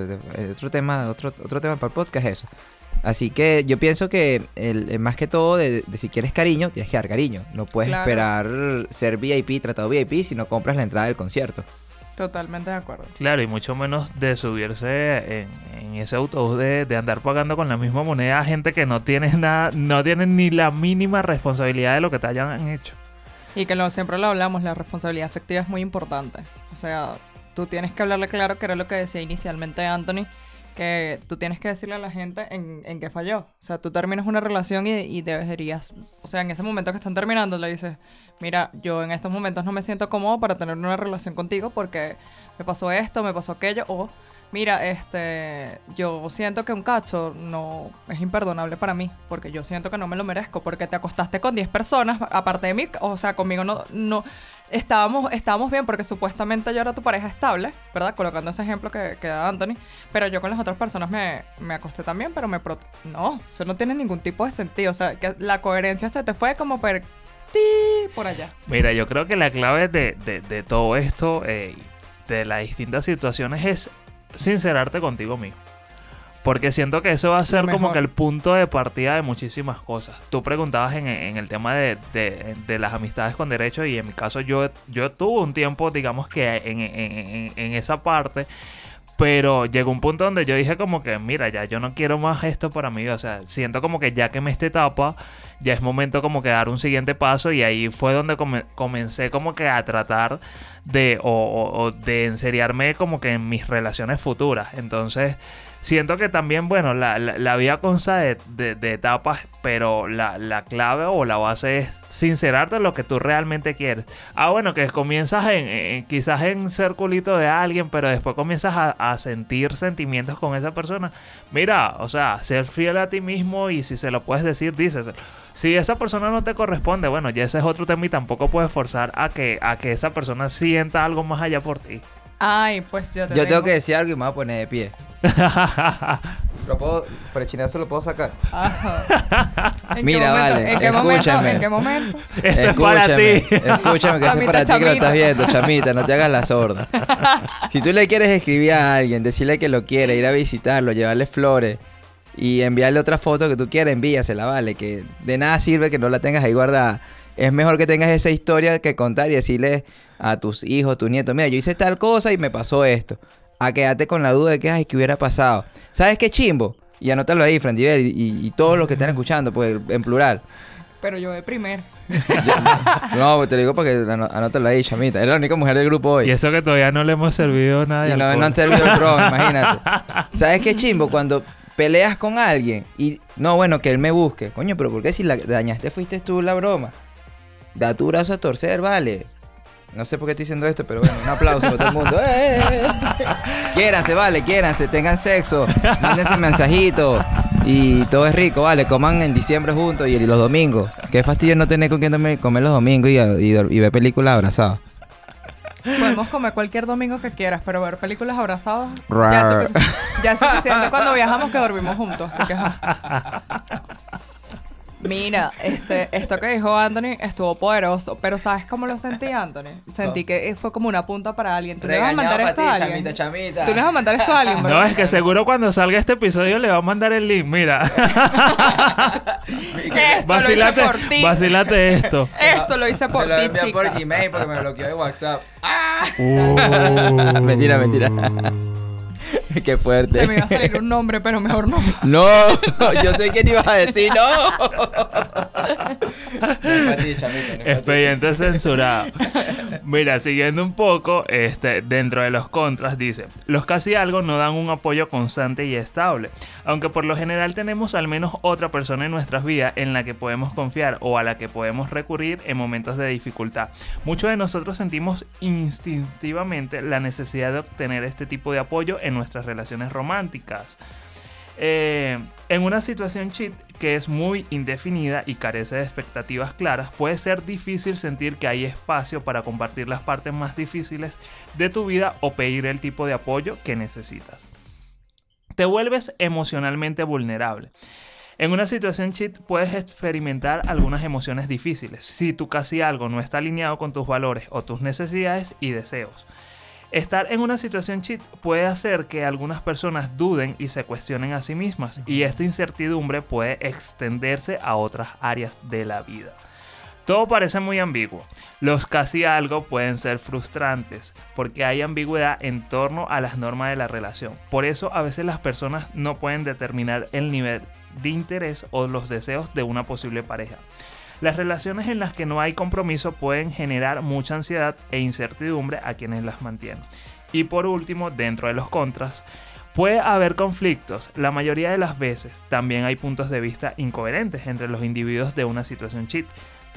Otro tema, otro, otro tema para el podcast es eso. Así que yo pienso que el, el más que todo de, de si quieres cariño, tienes que dar cariño. No puedes Claro. esperar ser VIP, tratado VIP, si no compras la entrada del concierto. Totalmente de acuerdo. Claro, y mucho menos de subirse en, en ese autobús de, de andar pagando con la misma moneda a gente que no tiene nada, no tienen ni la mínima responsabilidad de lo que te hayan hecho. Y que lo, siempre lo hablamos, la responsabilidad afectiva es muy importante. O sea, tú tienes que hablarle claro, que era lo que decía inicialmente Anthony, que tú tienes que decirle a la gente en, en qué falló. O sea, tú terminas una relación y, deberías, o sea, en ese momento que están terminando, le dices, mira, yo en estos momentos no me siento cómodo para tener una relación contigo porque me pasó esto, me pasó aquello, o mira, este, yo siento que un cacho no es imperdonable para mí, porque yo siento que no me lo merezco, porque te acostaste con 10 personas, aparte de mí, o sea, conmigo no, no, estábamos, estábamos bien, porque supuestamente yo era tu pareja estable, ¿verdad? Colocando ese ejemplo que, da Anthony, pero yo con las otras personas me, me acosté también, pero me... pro- no, eso no tiene ningún tipo de sentido, o sea, que la coherencia se te fue como per... ti por allá. Mira, yo creo que la clave de, de- de todo esto, eh, de las distintas situaciones, es sincerarte contigo mismo. Porque siento que eso va a ser como que el punto de partida de muchísimas cosas. Tú preguntabas en, en el tema de, de- de las amistades con derecho y en mi caso yo, yo tuve un tiempo, digamos que en, en- en- en esa parte, pero llegó un punto donde yo dije como que, mira, ya yo no quiero más esto para mí. O sea, siento como que ya quemé esta etapa, ya es momento como que dar un siguiente paso y ahí fue donde come- comencé como que a tratar de, o, o- o de enseriarme como que en mis relaciones futuras. Entonces, siento que también, bueno, la, la, vida consta de, de- etapas, pero la, la clave o la base es sincerarte en lo que tú realmente quieres. Ah, bueno, que comienzas en, en- quizás en ser culito de alguien, pero después comienzas a, a sentir sentimientos con esa persona. Mira, o sea, ser fiel a ti mismo y si se lo puedes decir, dices. Si esa persona no te corresponde, bueno, ya ese es otro tema y tampoco puedes forzar a que, a que esa persona sienta algo más allá por ti. Ay, pues yo te Yo tengo tengo- que decir algo y me voy a poner de pie. ¿Lo puedo, frechinazo lo puedo sacar? Ajá. ¿En qué Mira, momento? vale, ¿En qué momento? escúchame. ¿En qué momento? Esto es para ti. Escúchame, que esto es Chamita, para ti que lo estás viendo, chamita, no te hagas la sorda. Si tú le quieres escribir a alguien, decirle que lo quiere, ir a visitarlo, llevarle flores y enviarle otra foto que tú quieras, envíasela, vale, que de nada sirve que no la tengas ahí guardada. Es mejor que tengas esa historia que contar y decirle a tus hijos, tus nietos, mira, yo hice tal cosa y me pasó esto. A quedarte con la duda de que, ay, ¿qué hubiera pasado? ¿Sabes qué chimbo? Y anótalo ahí, Fran Diver, y, y- y todos los que están escuchando, pues en plural. Pero yo de primer. No, te lo digo porque anótalo ahí, chamita. Es la única mujer del grupo hoy. Y eso que todavía no le hemos servido nada Y no, no han servido el ron, imagínate. ¿Sabes qué chimbo? Cuando peleas con alguien y no, bueno, que él me busque. Coño, pero ¿por qué si la dañaste fuiste tú la broma? Da tu brazo a torcer, vale. No sé por qué estoy diciendo esto, pero bueno, un aplauso para todo el mundo. ¡Eh, eh, eh! Quiéranse, vale, quiéranse, tengan sexo, mándense mensajitos y todo es rico, vale, coman en diciembre juntos y los domingos. Qué fastidio no tener con quién comer los domingos y, y, y ver películas abrazados. Podemos comer cualquier domingo que quieras, pero ver películas abrazadas ya es, ya es suficiente cuando viajamos que dormimos juntos. Así que. Mira, este, esto que dijo Anthony estuvo poderoso, pero ¿sabes cómo lo sentí, Anthony? Sentí que fue como una punta para alguien. ¿Tú le vas a mandar esto a alguien? chamita, chamita. Tú le vas a mandar esto a alguien, No, es que seguro cuando salga este episodio le va a mandar el link. Mira, Esto lo hice por ti. vacílate esto. Esto lo hice por Se lo ti, envié chica. por Gmail porque me bloqueó de WhatsApp. Uh. mentira, mentira. Qué fuerte. Se me iba a salir un nombre, pero mejor no. No, yo sé que ni ibas a decir no. Expediente censurado. Mira, siguiendo un poco, este, dentro de los contras dice, los casi algo no dan un apoyo constante y estable, aunque por lo general tenemos al menos otra persona en nuestras vidas en la que podemos confiar o a la que podemos recurrir en momentos de dificultad. Muchos de nosotros sentimos instintivamente la necesidad de obtener este tipo de apoyo en nuestras relaciones románticas. Eh, en una situación cheat que es muy indefinida y carece de expectativas claras, puede ser difícil sentir que hay espacio para compartir las partes más difíciles de tu vida o pedir el tipo de apoyo que necesitas. Te vuelves emocionalmente vulnerable. En una situación cheat puedes experimentar algunas emociones difíciles si tu casi algo no está alineado con tus valores o tus necesidades y deseos. Estar en una situación cheat puede hacer que algunas personas duden y se cuestionen a sí mismas y esta incertidumbre puede extenderse a otras áreas de la vida. Todo parece muy ambiguo. Los casi algo pueden ser frustrantes porque hay ambigüedad en torno a las normas de la relación. Por eso a veces las personas no pueden determinar el nivel de interés o los deseos de una posible pareja. Las relaciones en las que no hay compromiso pueden generar mucha ansiedad e incertidumbre a quienes las mantienen. Y por último, dentro de los contras, puede haber conflictos. La mayoría de las veces también hay puntos de vista incoherentes entre los individuos de una situación cheat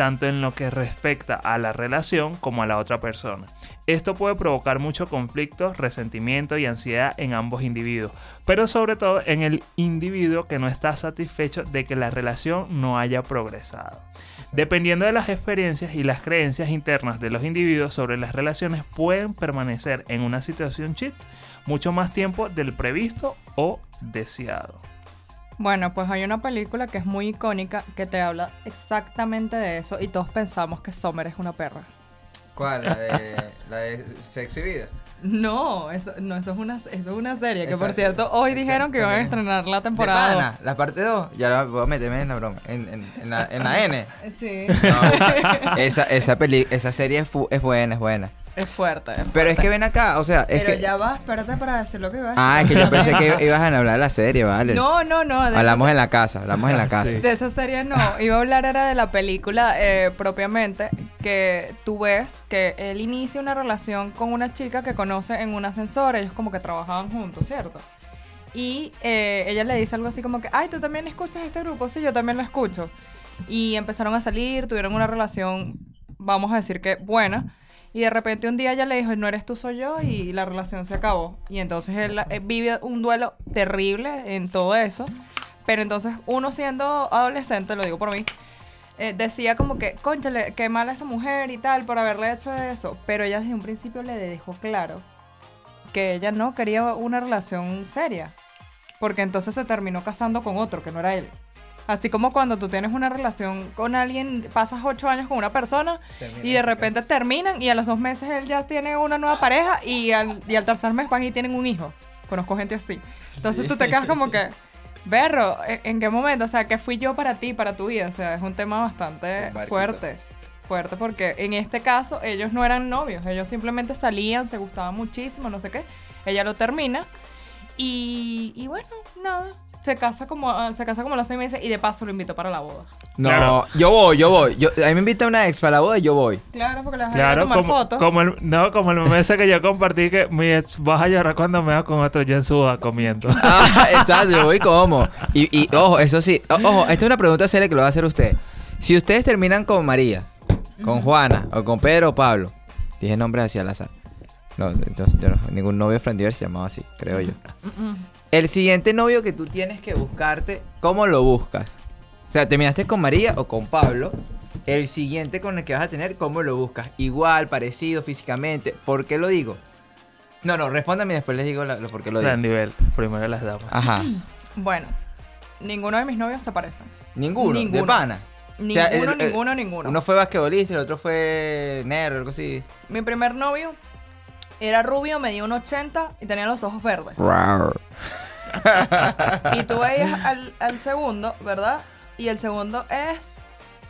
tanto en lo que respecta a la relación como a la otra persona. Esto puede provocar mucho conflicto, resentimiento y ansiedad en ambos individuos, pero sobre todo en el individuo que no está satisfecho de que la relación no haya progresado. Dependiendo de las experiencias y las creencias internas de los individuos sobre las relaciones pueden permanecer en una situación cheat mucho más tiempo del previsto o deseado. Bueno, pues hay una película que es muy icónica que te habla exactamente de eso y todos pensamos que Summer es una perra. ¿Cuál? ¿La de, la de Sexo y Vida? No, eso, no, eso es una, eso es una serie que por cierto hoy dijeron que iban a estrenar la ¿De temporada. pana? ¿La parte 2? Ya la voy a meterme en la broma. En, en, en la, en la N. Sí. No, esa, esa, peli, esa serie es, fu- es buena, es buena. Es fuerte. es Pero es que ven acá, o sea, es Pero que... ya va, espérate para decir lo que ibas Ah, es que yo pensé que ibas a hablar de la serie, vale. No, no, no. de Hablamos esa- en la casa, hablamos en la casa. Sí. De esa serie no, iba a hablar era de la película eh, propiamente, que tú ves que él inicia una relación con una chica que conoce en un ascensor, ellos como que trabajaban juntos, ¿cierto? Y eh, ella le dice algo así como que, ay, tú también escuchas este grupo, sí, yo también lo escucho. Y empezaron a salir, tuvieron una relación, vamos a decir que buena. Y de repente un día ella le dijo, no eres tú, soy yo, y la relación se acabó. Y entonces él eh, vive un duelo terrible en todo eso. Pero entonces uno siendo adolescente, lo digo por mí, eh, decía como que, conchale, qué mala esa mujer y tal por haberle hecho eso. Pero ella desde un principio le dejó claro que ella no quería una relación seria. Porque entonces se terminó casando con otro, que no era él. Así como cuando tú tienes una relación con alguien, pasas ocho años con una persona y de repente terminan y a los dos meses él ya tiene una nueva pareja y al, y al tercer mes van y tienen un hijo. Conozco gente así. Entonces tú te quedas como que, berro, ¿en en qué momento? O sea, ¿qué fui yo para ti, para tu vida? O sea, es un tema bastante Un fuerte. Fuerte porque en este caso ellos no eran novios, ellos simplemente salían, se gustaban muchísimo, no sé qué. Ella lo termina y, y bueno, nada. Se casa como ah, se casa como a los seis meses y de paso lo invitó para la boda. No, Claro. yo voy, yo voy. Yo, a mí me invita una ex para la boda y yo voy. Claro, porque la dejaron Claro, tomar como, fotos. como el, no, como el ese que yo compartí que mi ex vas a llorar cuando me va con otro yo en su boda comiendo. Ah, exacto, yo voy como. Y, y ojo, eso sí, o- ojo, esta es una pregunta seria que lo va a hacer usted. Si ustedes terminan con María, con Juana, o con Pedro o Pablo, dije nombres así al azar. No, yo, yo no- ningún novio Friendiver se llamaba así, creo yo. El siguiente novio que tú tienes que buscarte, ¿cómo lo buscas? O sea, terminaste con María o con Pablo. El siguiente con el que vas a tener, ¿cómo lo buscas? Igual, parecido físicamente. ¿Por qué lo digo? No, no, respóndame y después les digo la- lo por qué lo digo. Gran nivel, primero las damas. Ajá. Bueno, ninguno de mis novios se parecen. Ninguno, de pana. Ninguno, sea, el- el- ninguno, ninguno. Uno fue basquetbolista y el otro fue nerd, algo así. Mi primer novio era rubio, medía un 80 y tenía los ojos verdes. Y tú veías al, al segundo, ¿verdad? Y el segundo es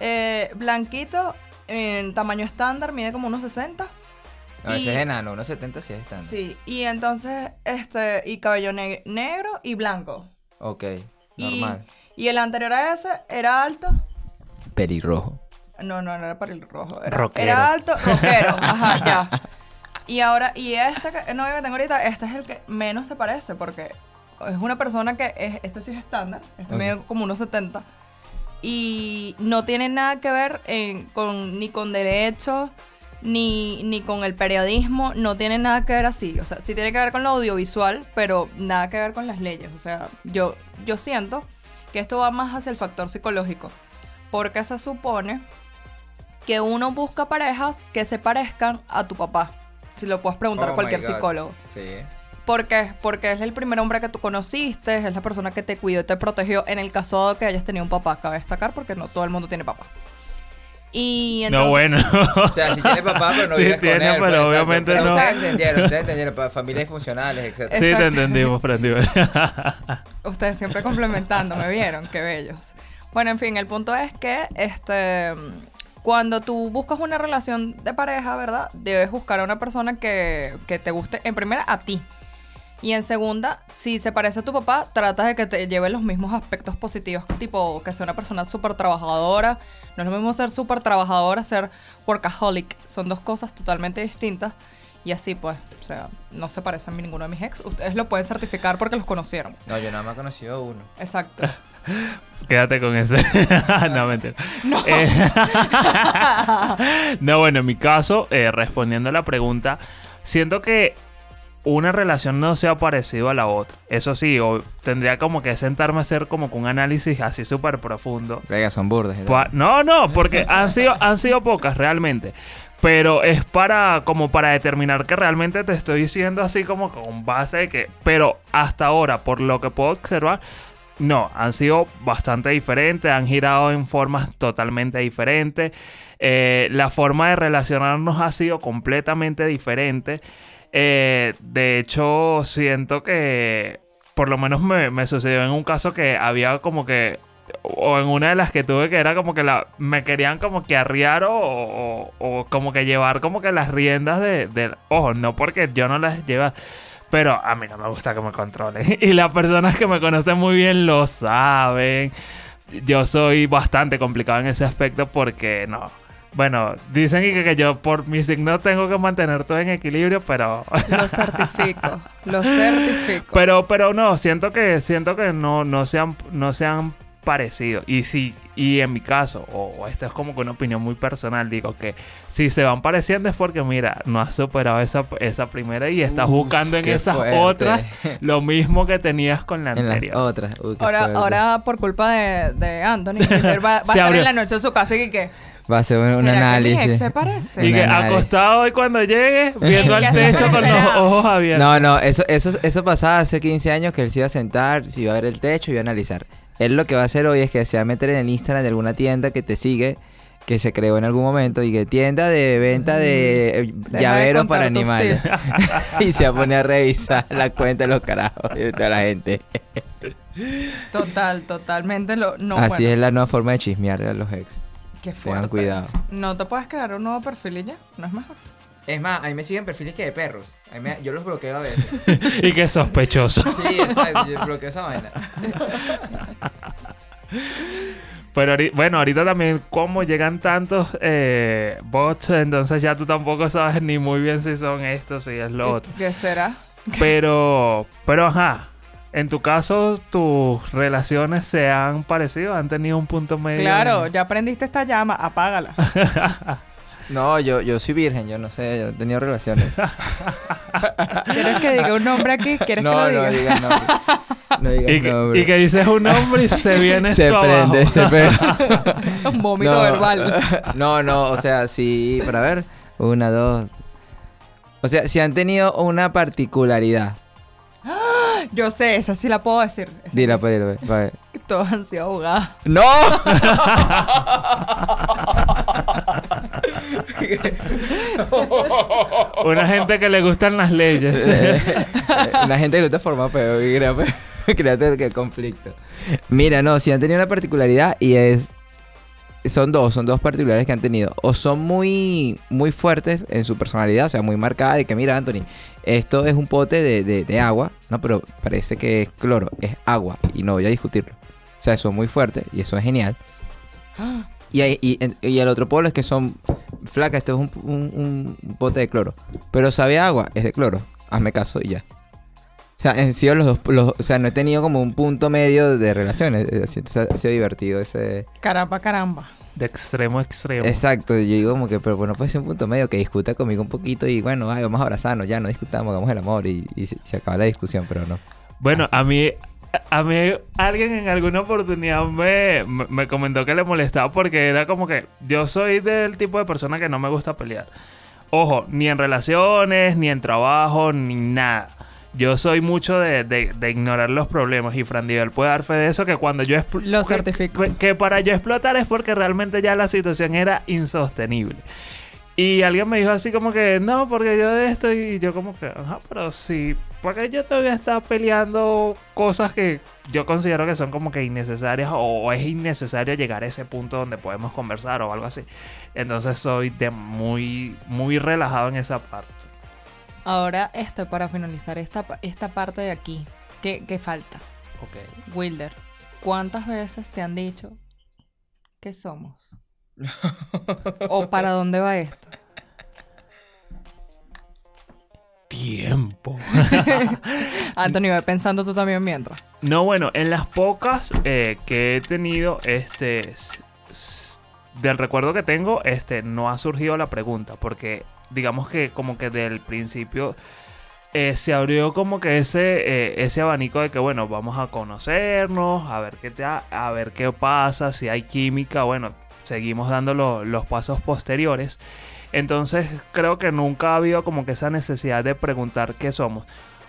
eh, blanquito, en tamaño estándar, mide como unos 60. No, Y- ese es enano, unos 70 sí es estándar. Sí, y entonces, este, y cabello ne- negro y blanco. Ok, normal. y el anterior a ese era alto. Pelirrojo. No, no, no era para el rojo. Era, Rockero. era alto, rockero. Ajá, ya. Y ahora, y este que, novio que tengo ahorita, este es el que menos se parece porque es una persona que es, este sí es estándar, este Ok. mide como unos 70 y no tiene nada que ver en- con, ni con derechos, ni, ni con el periodismo, no tiene nada que ver así. O sea, sí tiene que ver con lo audiovisual, pero nada que ver con las leyes. O sea, yo, yo siento que esto va más hacia el factor psicológico. Porque se supone que uno busca parejas que se parezcan a tu papá. Si lo puedes preguntar a Oh cualquier psicólogo. Sí. ¿Por qué? Porque es el primer hombre que tú conociste, es la persona que te cuidó y te protegió en el caso de que hayas tenido un papá. Cabe destacar porque no todo el mundo tiene papá. Y entonces, no, bueno. O sea, si tiene papá, pero no Sí vives con tiene, él, pero pues, exacto. obviamente Pero no. Ustedes entendieron, ustedes entendieron, familias funcionales, etc. sí, te Exacto. entendimos, Freddy. Ustedes siempre complementando, ¿me vieron? Qué bellos. Bueno, en fin, el punto es que este cuando tú buscas una relación de pareja, ¿verdad? Debes buscar a una persona que, que te guste, en primera, a ti. Y en segunda, si se parece a tu papá, tratas de que te lleve los mismos aspectos positivos, tipo que sea una persona súper trabajadora. No es lo mismo ser súper trabajadora, ser workaholic. Son dos cosas totalmente distintas. Y así pues, o sea, no se parecen a ninguno de mis ex. Ustedes lo pueden certificar porque los conocieron. No, yo nada más he conocido uno. Exacto. Quédate con ese. no, mentira. No. no, bueno, en mi caso, eh, respondiendo a la pregunta, siento que una relación no se ha parecido a la otra. Eso sí, o tendría como que sentarme a hacer como que un análisis así súper profundo. Venga, son tal. Pa- no, no, porque han sido, han sido pocas realmente. Pero es para como para determinar que realmente te estoy diciendo así como con base de que. Pero hasta ahora, por lo que puedo observar, no, han sido bastante diferentes, han girado en formas totalmente diferentes. Eh, la forma de relacionarnos ha sido completamente diferente. Eh, de hecho, siento que por lo menos me, me sucedió en un caso que había como que o en una de las que tuve que era como que la me querían como que arriar o, o- como que llevar como que las riendas de, de- ojo no porque yo no las lleva pero a mí no me gusta que me controlen y las personas que me conocen muy bien lo saben yo soy bastante complicado en ese aspecto porque no bueno dicen que, que yo por mi signo tengo que mantener todo en equilibrio pero Lo certifico. Lo certifico. pero, pero no, siento que, siento que no, no se han, no se han parecido. Y si, y en mi caso, o, o esto es como que una opinión muy personal, digo que si se van pareciendo es porque, mira, no has superado esa, esa primera y estás Uf, buscando en esas fuerte. otras lo mismo que tenías con la En las anterior. otras. Uy, qué ahora, fuerte. ahora, por culpa de, de Anthony, va, va a Se estar abrió. en la noche en su casa y que. Va a ser un, un ¿Será que mi ex análisis. se parece? Y que análisis. acostado hoy cuando llegue, viendo al techo con los ojos abiertos. No, no, eso, eso, eso pasaba hace 15 años que él se iba a sentar, se iba a ver el techo y iba a analizar. Él lo que va a hacer hoy es que se va a meter en el Instagram de alguna tienda que te sigue, que se creó en algún momento, y que tienda de venta de eh, Deja de llaveros para animales. y se va a poner a revisar la cuenta de los carajos y de toda la gente. Total, totalmente lo. No, Así bueno, es la nueva forma de chismear a los ex. Qué fuerte. Tengan cuidado. No te puedes crear un nuevo perfil y ya. No es mejor. Es más, a mí me siguen perfiles que de perros. yo los bloqueo a veces. y que sospechoso. Sí, exacto, yo bloqueo esa vaina. Pero bueno, ahorita también como llegan tantos eh, bots, entonces ya tú tampoco sabes ni muy bien si son estos, si es lo otro. ¿Qué, qué será? Pero, pero ajá, en tu caso tus relaciones se han parecido, han tenido un punto medio. Claro, ya aprendiste esta llama, apágala. No, yo, yo soy virgen, yo no sé, yo he tenido relaciones. ¿Quieres que diga un nombre aquí? ¿Quieres no, que lo no diga? digas nombre. No digas Y que, nombre. y que dices un nombre y se viene se prende, abajo. se prende. un vómito no, verbal. No, no, o sea, sí, para ver. Una, dos. O sea, si han tenido una particularidad. Yo sé, esa sí la puedo decir. Dila, pues, dila, pues. Todos han sido abogados. ¡No! Una gente que le gustan las leyes. Una gente que no te forma peor y crea, pues, créate que conflicto. Mira, no, si han tenido una particularidad y es. Son dos, son dos particularidades que han tenido. O son muy, muy fuertes en su personalidad, o sea, muy marcada de que, mira, Anthony, esto es un pote de, de- de agua, no, pero parece que es cloro, es agua, y no voy a discutirlo. O sea, son muy fuertes y eso es genial. Y, hay- y, y el otro polo es que son flaca, esto es un, un, un bote de cloro. Pero sabe a agua, es de cloro. Hazme caso y ya. O sea, han sido los dos, los- o sea, no he tenido como un punto medio de relaciones. eh, así- Entonces ha sido divertido ese... Caramba, caramba. De extremo a extremo. Exacto, yo digo como que, pero bueno, puede ser un punto medio que discuta conmigo un poquito y bueno, ay, vamos a abrazarnos, ya no discutamos, hagamos el amor y, y se, se acaba la discusión, pero no. Bueno, a mí, a mí alguien en alguna oportunidad me, me, me comentó que le molestaba porque era como que yo soy del tipo de persona que no me gusta pelear. Ojo, ni en relaciones, ni en trabajo, ni nada. Yo soy mucho de, de- de ignorar los problemas y Fran Divel puede dar fe de eso que cuando yo Lo certifico. Que, que para yo explotar es porque realmente ya la situación era insostenible. Y alguien me dijo así como que, no, porque yo de esto y yo como que, ajá, pero sí, porque yo todavía estaba peleando cosas que yo considero que son como que innecesarias o es innecesario llegar a ese punto donde podemos conversar o algo así. Entonces soy de muy, muy relajado en esa parte. Ahora, esto para finalizar esta, esta parte de aquí. ¿Qué, qué falta? Ok. Wilder, ¿cuántas veces te han dicho que somos? ¿O para dónde va esto? Tiempo. Anthony, ve pensando tú también mientras. No, bueno, en las pocas eh, que he tenido, este, del recuerdo que tengo, este, no ha surgido la pregunta, porque digamos que como que del principio eh, se abrió como que ese, eh, ese abanico de que, bueno, vamos a conocernos, a ver qué te ha- a ver qué pasa, si hay química, bueno, seguimos dando lo- los pasos posteriores. Entonces creo que nunca ha habido como que esa necesidad de preguntar qué somos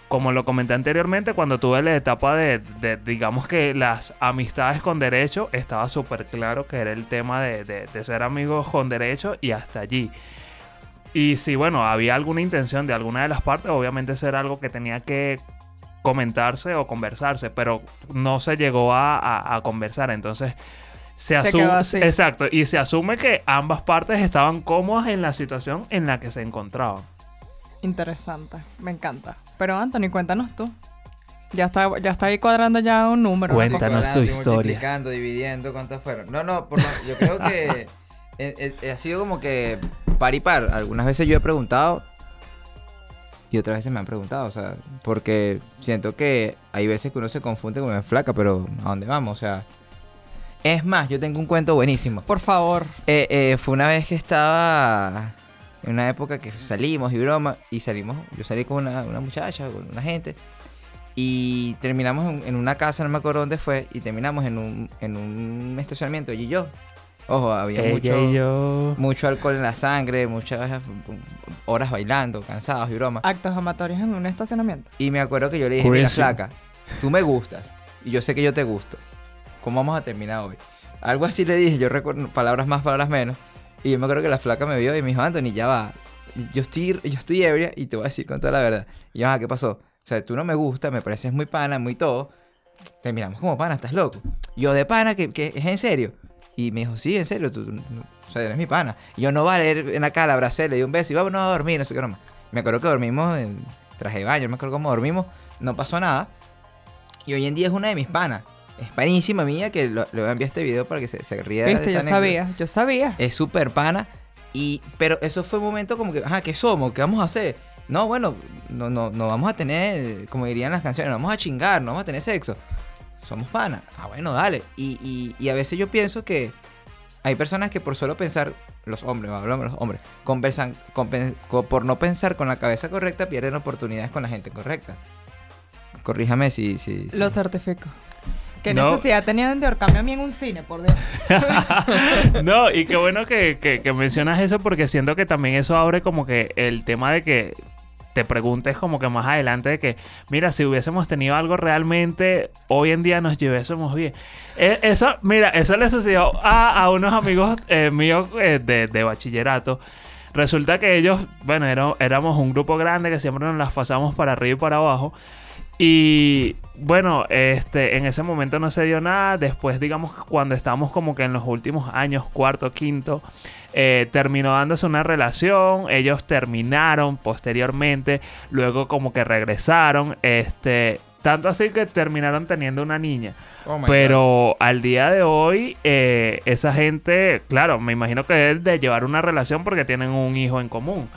como lo comenté anteriormente, cuando tuve la etapa de, digamos que las amistades con derecho, estaba súper claro que era el tema de, de- ser amigos con derecho y hasta allí. Y si, bueno, había alguna intención de alguna de las partes, obviamente ser algo que tenía que comentarse o conversarse, pero no se llegó a, a- a conversar. Entonces, se Se quedó asume. así. Exacto, y se asume que ambas partes estaban cómodas en la situación en la que se encontraban. Interesante, me encanta. Pero Anthony, cuéntanos tú. Ya está, ya está ahí cuadrando ya un número. una Cuéntanos. cosa. tu historia. Multiplicando, dividiendo, ¿cuántas fueron? No, no, por lo- yo creo que eh, eh, ha sido como que par y par. Algunas veces yo he preguntado y otras veces me han preguntado, o sea, porque siento que hay veces que uno se confunde con una flaca, pero ¿a dónde vamos? O sea, es más, yo tengo un cuento buenísimo. Por favor. Eh, eh, fue una vez que estaba en una época que salimos y broma, y salimos, yo salí con una, una muchacha, con una gente, y terminamos en, en una casa, no me acuerdo dónde fue, y terminamos en un, en un estacionamiento, ella y yo. Ojo, había Ella mucho, y yo. mucho alcohol en la sangre, muchas horas bailando, cansados y broma. Actos amatorios en un estacionamiento. Y me acuerdo que yo le dije, mira, Crazy. flaca, tú me gustas, y yo sé que yo te gusto. ¿Cómo vamos a terminar hoy? Algo así le dije, yo recuerdo palabras más, palabras menos. Y yo me acuerdo que la flaca me vio y me dijo, Anthony, ya va. Yo estoy, yo estoy ebria y te voy a decir con toda la verdad. Y yo, ah, ¿qué pasó? O sea, tú no me gustas, me pareces muy pana, muy todo. Terminamos como pana, estás loco. Yo de pana, que, que es en serio. Y me dijo, sí, en serio, tú, no- o sea, eres mi pana. Y yo no vale, en acá la abracé, le di un beso y vámonos a dormir, no sé qué broma. Me acuerdo que dormimos en traje de baño, me acuerdo cómo dormimos, no pasó nada. Y hoy en día es una de mis panas. Es panísima mía que lo- le voy a enviar este video para que se, se ría. de Viste, yo esta anécdota. sabía, yo sabía. Es súper pana. Y, pero eso fue un momento como que, ajá, ¿qué somos? ¿Qué vamos a hacer? No, bueno, no, no, no vamos a tener, como dirían las canciones, no vamos a chingar, no vamos a tener sexo. Somos pana. Ah, bueno, dale. Y, y, y a veces yo pienso que hay personas que por solo pensar, los hombres, hablamos de los hombres, conversan, por no pensar con la cabeza correcta, pierden oportunidades con la gente correcta. Corríjame si... si, si- Lo certifico. ¿Qué No. necesidad tenían de ahorcarme a mí en un cine, por Dios? No, y qué bueno que, que- que mencionas eso porque siento que también eso abre como que el tema de que te preguntes como que más adelante de que, mira, si hubiésemos tenido algo realmente, hoy en día nos llevésemos bien. Eh, eso, mira, eso le sucedió a, a unos amigos eh, míos eh, de, de bachillerato. Resulta que ellos, bueno, era- éramos un grupo grande que siempre nos las pasamos para arriba y para abajo. Y bueno, este, en ese momento no se dio nada. Después, digamos, cuando estamos como que en los últimos años, cuarto, quinto, eh, terminó dándose una relación. Ellos terminaron posteriormente. Luego como que regresaron. Este, tanto así que terminaron teniendo una niña. Oh God. Pero al día de hoy, eh, esa gente, claro, me imagino que es de llevar una relación porque tienen un hijo en común.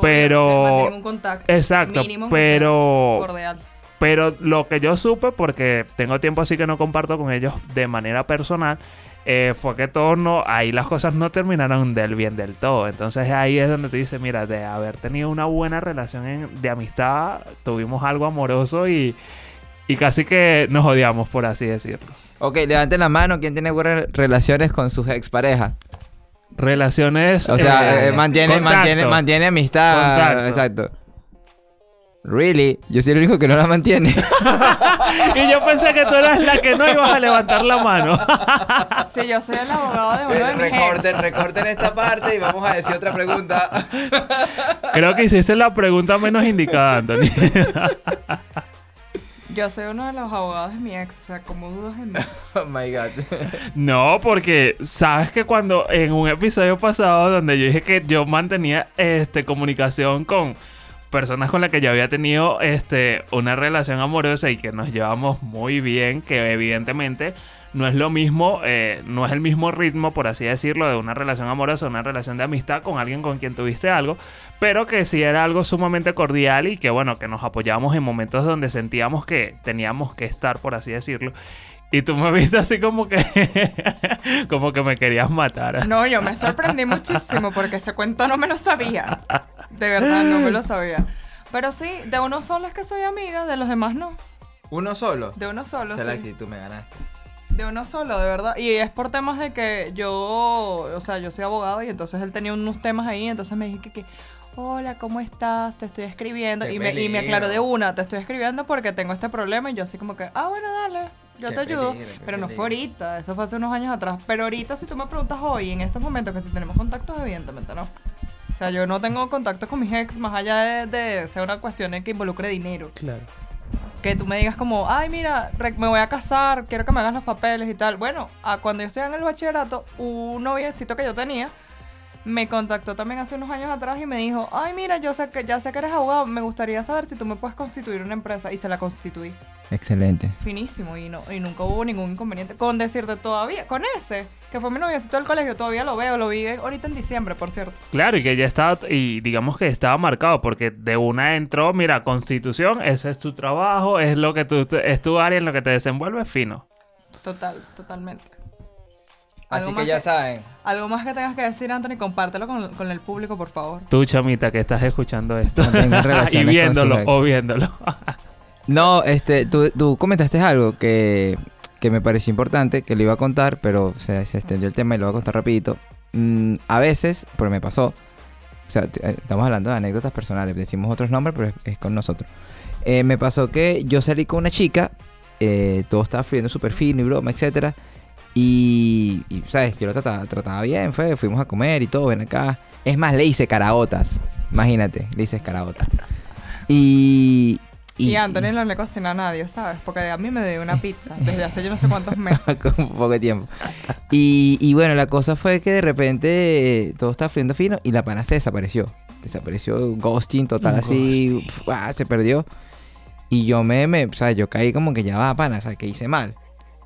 Pero- un contacto. Exacto, Mínimo pero Cordial. Pero lo que yo supe, porque tengo tiempo así que no comparto con ellos de manera personal, eh, fue que todo no, ahí las cosas no terminaron del bien del todo. Entonces ahí es donde te dice, mira, de haber tenido una buena relación en- de amistad, tuvimos algo amoroso y, y casi que nos odiamos, por así decirlo. Ok, levanten la mano. ¿Quién tiene buenas relaciones con sus exparejas? Relaciones... O sea, eh, eh, mantiene, contacto. mantiene, mantiene amistad. Contacto. Exacto. Really? Yo soy el único que no la mantiene. Y yo pensé que tú eras la que no ibas a levantar la mano. Sí, yo soy el abogado de uno de mis ex. recorten, recorten esta parte y vamos a decir otra pregunta. Creo que hiciste la pregunta menos indicada, Anthony. Yo soy uno de los abogados de mi ex, o sea, como dudas de mí. oh my god. No, porque sabes que cuando en un episodio pasado donde yo dije que yo mantenía este comunicación con personas con las que yo había tenido este una relación amorosa y que nos llevamos muy bien, que evidentemente no es lo mismo, eh, no es el mismo ritmo, por así decirlo, de una relación amorosa, una relación de amistad con alguien con quien tuviste algo, pero que sí era algo sumamente cordial y que bueno, que nos apoyamos en momentos donde sentíamos que teníamos que estar, por así decirlo. Y tú me viste así como que como que me querías matar. No, yo me sorprendí muchísimo porque ese cuento no me lo sabía. De verdad, no me lo sabía. Pero sí, de uno solo es que soy amiga, de los demás no. ¿Uno solo? De uno solo, la sí. actitud, me ganaste. De uno solo, de verdad. Y es por temas de que yo, o sea, yo soy abogada y entonces él tenía unos temas ahí, entonces me dije que, que, hola, ¿cómo estás? Te estoy escribiendo. Qué Y me, y me aclaró de una, te estoy escribiendo porque tengo este problema y yo así como que, ah, bueno, dale, yo Qué te ayudo. peligro, Pero no fue ahorita, eso fue hace unos años atrás. Pero ahorita si tú me preguntas hoy, en estos momentos, que si tenemos contactos, evidentemente no. O sea, yo no tengo contacto con mis ex más allá de, de ser una cuestión que involucre dinero Claro. que tú me digas como, ay, mira, me voy a casar, quiero que me hagas los papeles y tal. Bueno, a cuando yo estudiaba en el bachillerato, un noviecito que yo tenía me contactó también hace unos años atrás y me dijo, ay, mira, yo sé que ya sé que eres abogado, me gustaría saber si tú me puedes constituir una empresa. Y se la constituí. Excelente. Finísimo y, no, y nunca hubo ningún inconveniente. Con decirte todavía, con ese, que fue mi noviecito del colegio, todavía lo veo, lo vi ahorita en diciembre, por cierto. Claro, y que ya estaba, y digamos que estaba marcado, porque de una entró, mira, constitución, ese es tu trabajo, es lo que tú, es tu área en lo que te desenvuelves fino. Total, totalmente. Así Algo que más ya que- saben. Algo más que tengas que decir, Anthony, compártelo con, con el público, por favor. Tú, chamita, que estás escuchando esto. Y viéndolo, o viéndolo. No, este, tú, tú comentaste algo que, que me pareció importante, que lo iba a contar, pero se, se extendió el tema y lo voy a contar rapidito. Mm, a veces, pero me pasó, o sea, eh, estamos hablando de anécdotas personales, decimos otros nombres, pero es, es con nosotros. Eh, me pasó que yo salí con una chica, eh, todo estaba fluyendo súper fino y broma, etcétera. Y, y, ¿sabes? Yo lo trataba, trataba bien, fue, fuimos a comer y todo, ven acá. Es más, le hice caraotas, imagínate, le hice caraotas. Y... Y, Anthony no le cocina a nadie, ¿sabes? Porque a mí me dio una pizza desde hace yo no sé cuántos meses. con poco tiempo. Y, y bueno, la cosa fue que de repente eh, todo estaba fluyendo fino y la pana se desapareció. Desapareció, ghosting total, así, ghosting. pf, ah, se perdió. Y yo me, me, o sea, yo caí como que ya va, pana, o sea, que hice mal.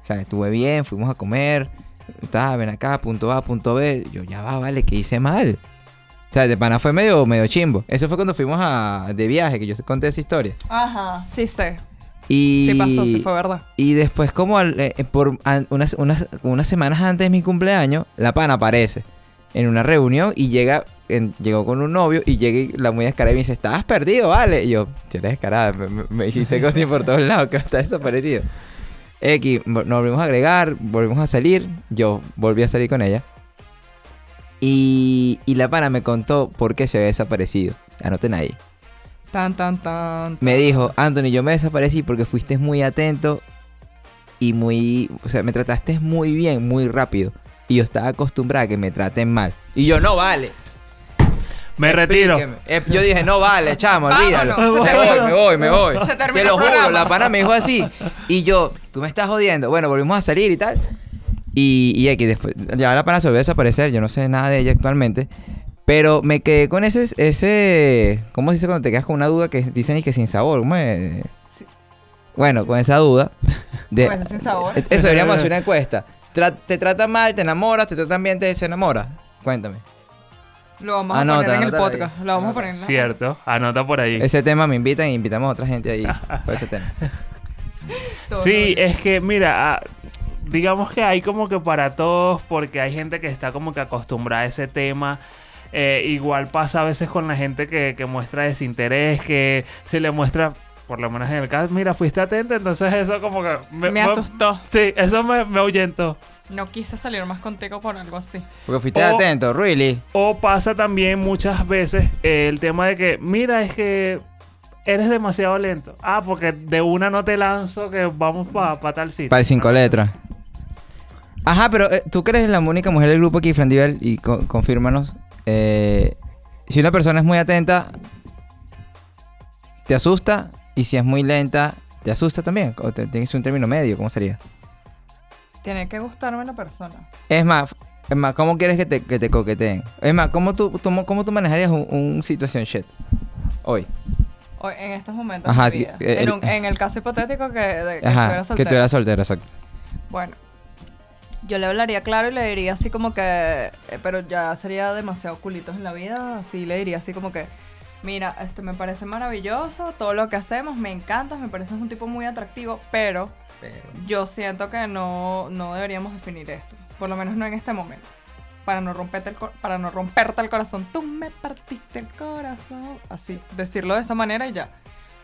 O sea, estuve bien, fuimos a comer, estaba, ven acá, punto A, punto B. Yo ya va, vale, que hice mal. O sea, de pana fue medio, medio chimbo. Eso fue cuando fuimos a, de viaje, que yo conté esa historia. Ajá, sí sé. Y, Sí pasó, sí fue verdad. y después, como al- eh, por an- unas, unas, unas semanas antes de mi cumpleaños, la pana aparece en una reunión y llega, en- llegó con un novio y llega y la muy descarada y me dice, estabas perdido, vale. Y yo, si eres descarada, me, me- me hiciste cosas por todos lados, que estás desaparecido. X, nos volvimos a agregar, volvimos a salir, yo volví a salir con ella. Y, y la pana me contó por qué se había desaparecido. Anoten ahí. Tan, tan, tan. Me dijo, Anthony, yo me desaparecí porque fuiste muy atento y muy, o sea, me trataste muy bien, muy rápido. Y yo estaba acostumbrada a que me traten mal. Y yo, no vale. Me retiro. Explíqueme. Eh, Yo dije, no vale, chamo, olvídalo. Vámonos, Me voy, me voy, me voy. Se terminó Te lo juro, la pana me dijo así. Y yo, tú me estás jodiendo. Bueno, volvimos a salir y tal. Y, y aquí después, ya la pana se volvió a desaparecer. Yo no sé nada de ella actualmente. Pero me quedé con ese, ese, ¿cómo se dice cuando te quedas con una duda que dicen y que sin sabor? ¿Cómo es? Sí. Bueno, con esa duda. De, Con ese sin sabor. Eso deberíamos hacer una encuesta. Te tratan mal, te enamoras, te tratan bien, te se enamoras. Cuéntame. Lo vamos a Anota, poner en el ahí. podcast. Lo vamos a poner en la- Cierto, anota por ahí. Ese tema me invitan e invitamos a otra gente ahí por ese tema. todo Sí, es que, mira, ah, digamos que hay como que para todos, porque hay gente que está como que acostumbrada a ese tema. Eh, igual pasa a veces con la gente que, que muestra desinterés, que se le muestra, por lo menos en el caso, mira, fuiste atenta, entonces eso como que... Me asustó. Sí, eso me, me ahuyentó. No quise salir más contigo por algo así. Porque fuiste O- atento, really. O pasa también muchas veces eh, el tema de que, mira, es que eres demasiado lento. Ah, porque de una no te lanzo que vamos para tal sitio. Para el cinco letras. Ajá, pero eh, tú que eres la única mujer del grupo aquí, Fran Divel, y co- confírmanos. eh, si una persona es muy atenta, ¿te asusta? Y si es muy lenta, ¿te asusta también? ¿O te- tienes un término medio? ¿Cómo sería? Tiene que gustarme la persona. Es más, es más, ¿cómo quieres que te, que te coqueteen? Es más, ¿cómo tú, tú- cómo tú manejarías un, un situation shit hoy? Hoy, en estos momentos Ajá, de sí, mi vida. en, el- un- en el caso hipotético que, de, que Ajá, estuviera que soltera. tú eras soltera, exacto. Bueno, yo le hablaría claro y le diría así como que, eh, pero ya sería demasiado culitos en la vida, así le diría así como que, mira, este me parece maravilloso, todo lo que hacemos, me encanta, me pareces un tipo muy atractivo, pero yo siento que no, no deberíamos definir esto, por lo menos no en este momento. Para no, romperte el cor- para no romperte el corazón. Tú me partiste el corazón. Así, decirlo de esa manera y ya.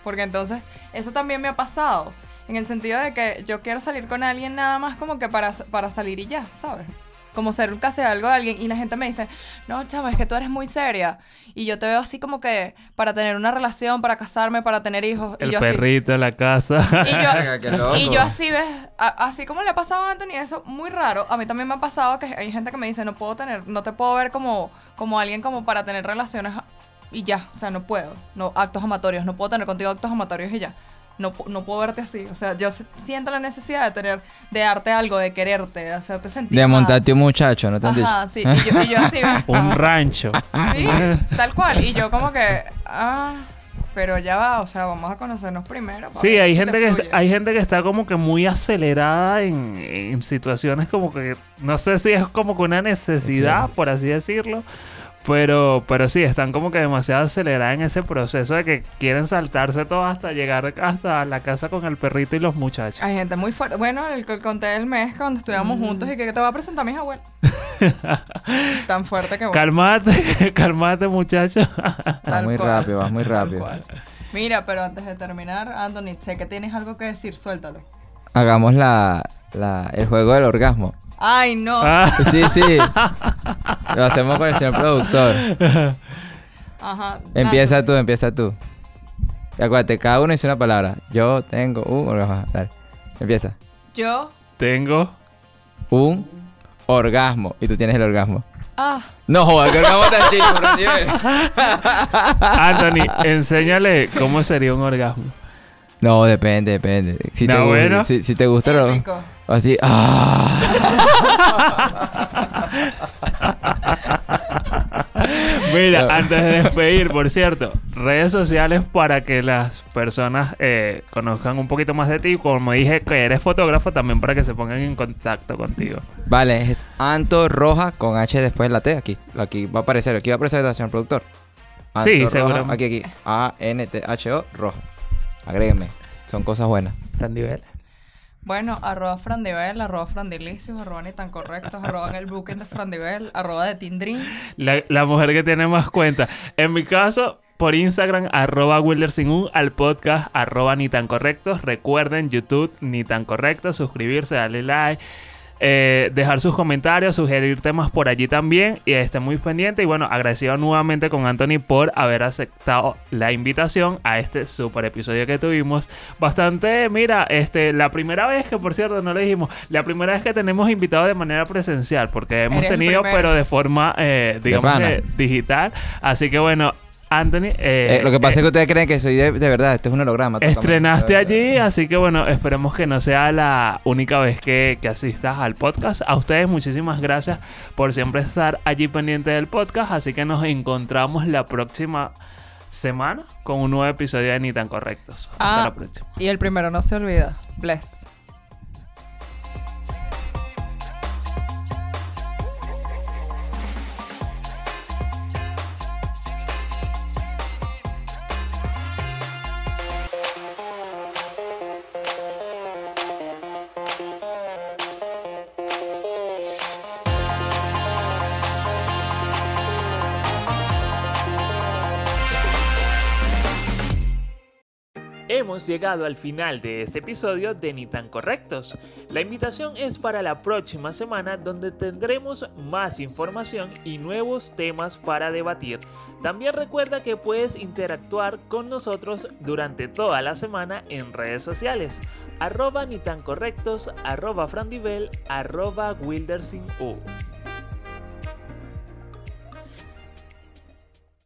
Porque entonces, eso también me ha pasado. En el sentido de que yo quiero salir con alguien nada más como que para, para salir y ya, ¿sabes? Como ser un casi algo de alguien. Y la gente me dice, no, chava, es que tú eres muy seria. Y yo te veo así como que para tener una relación, para casarme, para tener hijos. y El yo así- perrito, la casa. y yo, y así ves, a- así como le ha pasado a Anthony, eso muy raro. A mí también me ha pasado que hay gente que me dice, no puedo tener, no te puedo ver como, como alguien como para tener relaciones y ya, o sea, no puedo. No, actos amatorios, no puedo tener contigo actos amatorios y ya. No, no puedo verte así. O sea, yo siento la necesidad de tener, de darte algo, de quererte, de hacerte sentir. De montarte un muchacho, ¿no te han dicho? Ajá, sí. Y yo, y yo así. Un rancho. Sí, tal cual. Y yo como que, ah, pero ya va, o sea, vamos a conocernos primero. Sí, hay si gente te que fluye. hay gente que está como que muy acelerada en, en situaciones como que no sé si es como que una necesidad, por así decirlo. Pero, pero sí, están como que demasiado aceleradas en ese proceso de que quieren saltarse todo hasta llegar hasta la casa con el perrito y los muchachos. Hay gente muy fuerte. Bueno, el que conté del mes cuando estudiamos juntos y que te voy a presentar a mis abuelos. Tan fuerte que bueno. Cálmate, cálmate muchacho. Vas muy cual. rápido, vas muy rápido. Mira, pero antes de terminar, Anthony, sé que tienes algo que decir, suéltalo. Hagamos la, la, el juego del orgasmo. Ay, no. Ah, Sí, sí. Lo hacemos con el señor productor. Ajá. Empieza tú, empieza tú. Acuérdate, cada uno dice una palabra. Yo tengo un orgasmo. Dale. Empieza. Yo. tengo. Un orgasmo. Y tú tienes el orgasmo. Ah. No jodas, que orgasmo tan chico. Anthony, enséñale cómo sería un orgasmo. No, depende, depende. Si, No, te, bueno. si, si te gusta lo- rico. Así. ¡Ah! Mira, antes de despedir, por cierto, redes sociales para que las personas eh, conozcan un poquito más de ti. Como dije que eres fotógrafo, también para que se pongan en contacto contigo. Vale, es Anto Roja con H después de la T. Aquí, aquí va a aparecer, aquí va a aparecer el señor productor. Sí, Roja, seguramente. Aquí, aquí. A-N-T-H-O Roja. Agréguenme. Son cosas buenas. Randy Vélez. Bueno, arroba Frandivel, arroba Frandilicios, arroba ni tan correctos, arroba el booking de Frandivel, arroba de Tindrin. La, la mujer que tiene más cuentas. En mi caso, por Instagram, arroba Wilder sin un, al podcast, arroba ni tan correctos. Recuerden, YouTube, ni tan correctos, suscribirse, darle like. Eh, dejar sus comentarios, sugerir temas por allí también y estén muy pendientes. Y bueno, agradecido nuevamente con Anthony por haber aceptado la invitación a este super episodio que tuvimos. Bastante, mira, este, la primera vez que por cierto no le dijimos, la primera vez que tenemos invitado de manera presencial, porque hemos Eres tenido, pero de forma, eh, digamos, digital. Así que bueno, Anthony. eh, Eh, lo que pasa eh, es que ustedes creen que soy de, de verdad. Este es un holograma. Estrenaste allí, así que bueno, esperemos que no sea la única vez que, que asistas al podcast. A ustedes muchísimas gracias por siempre estar allí pendiente del podcast, así que nos encontramos la próxima semana con un nuevo episodio de Ni tan correctos. Hasta Ah. la próxima. Y el primero no se olvida. Bless. Hemos llegado al final de este episodio de Ni tan correctos. La invitación es para la próxima semana donde tendremos más información y nuevos temas para debatir. También recuerda que puedes interactuar con nosotros durante toda la semana en redes sociales. Arroba ni tan correctos, arroba frandivel, arroba wildersin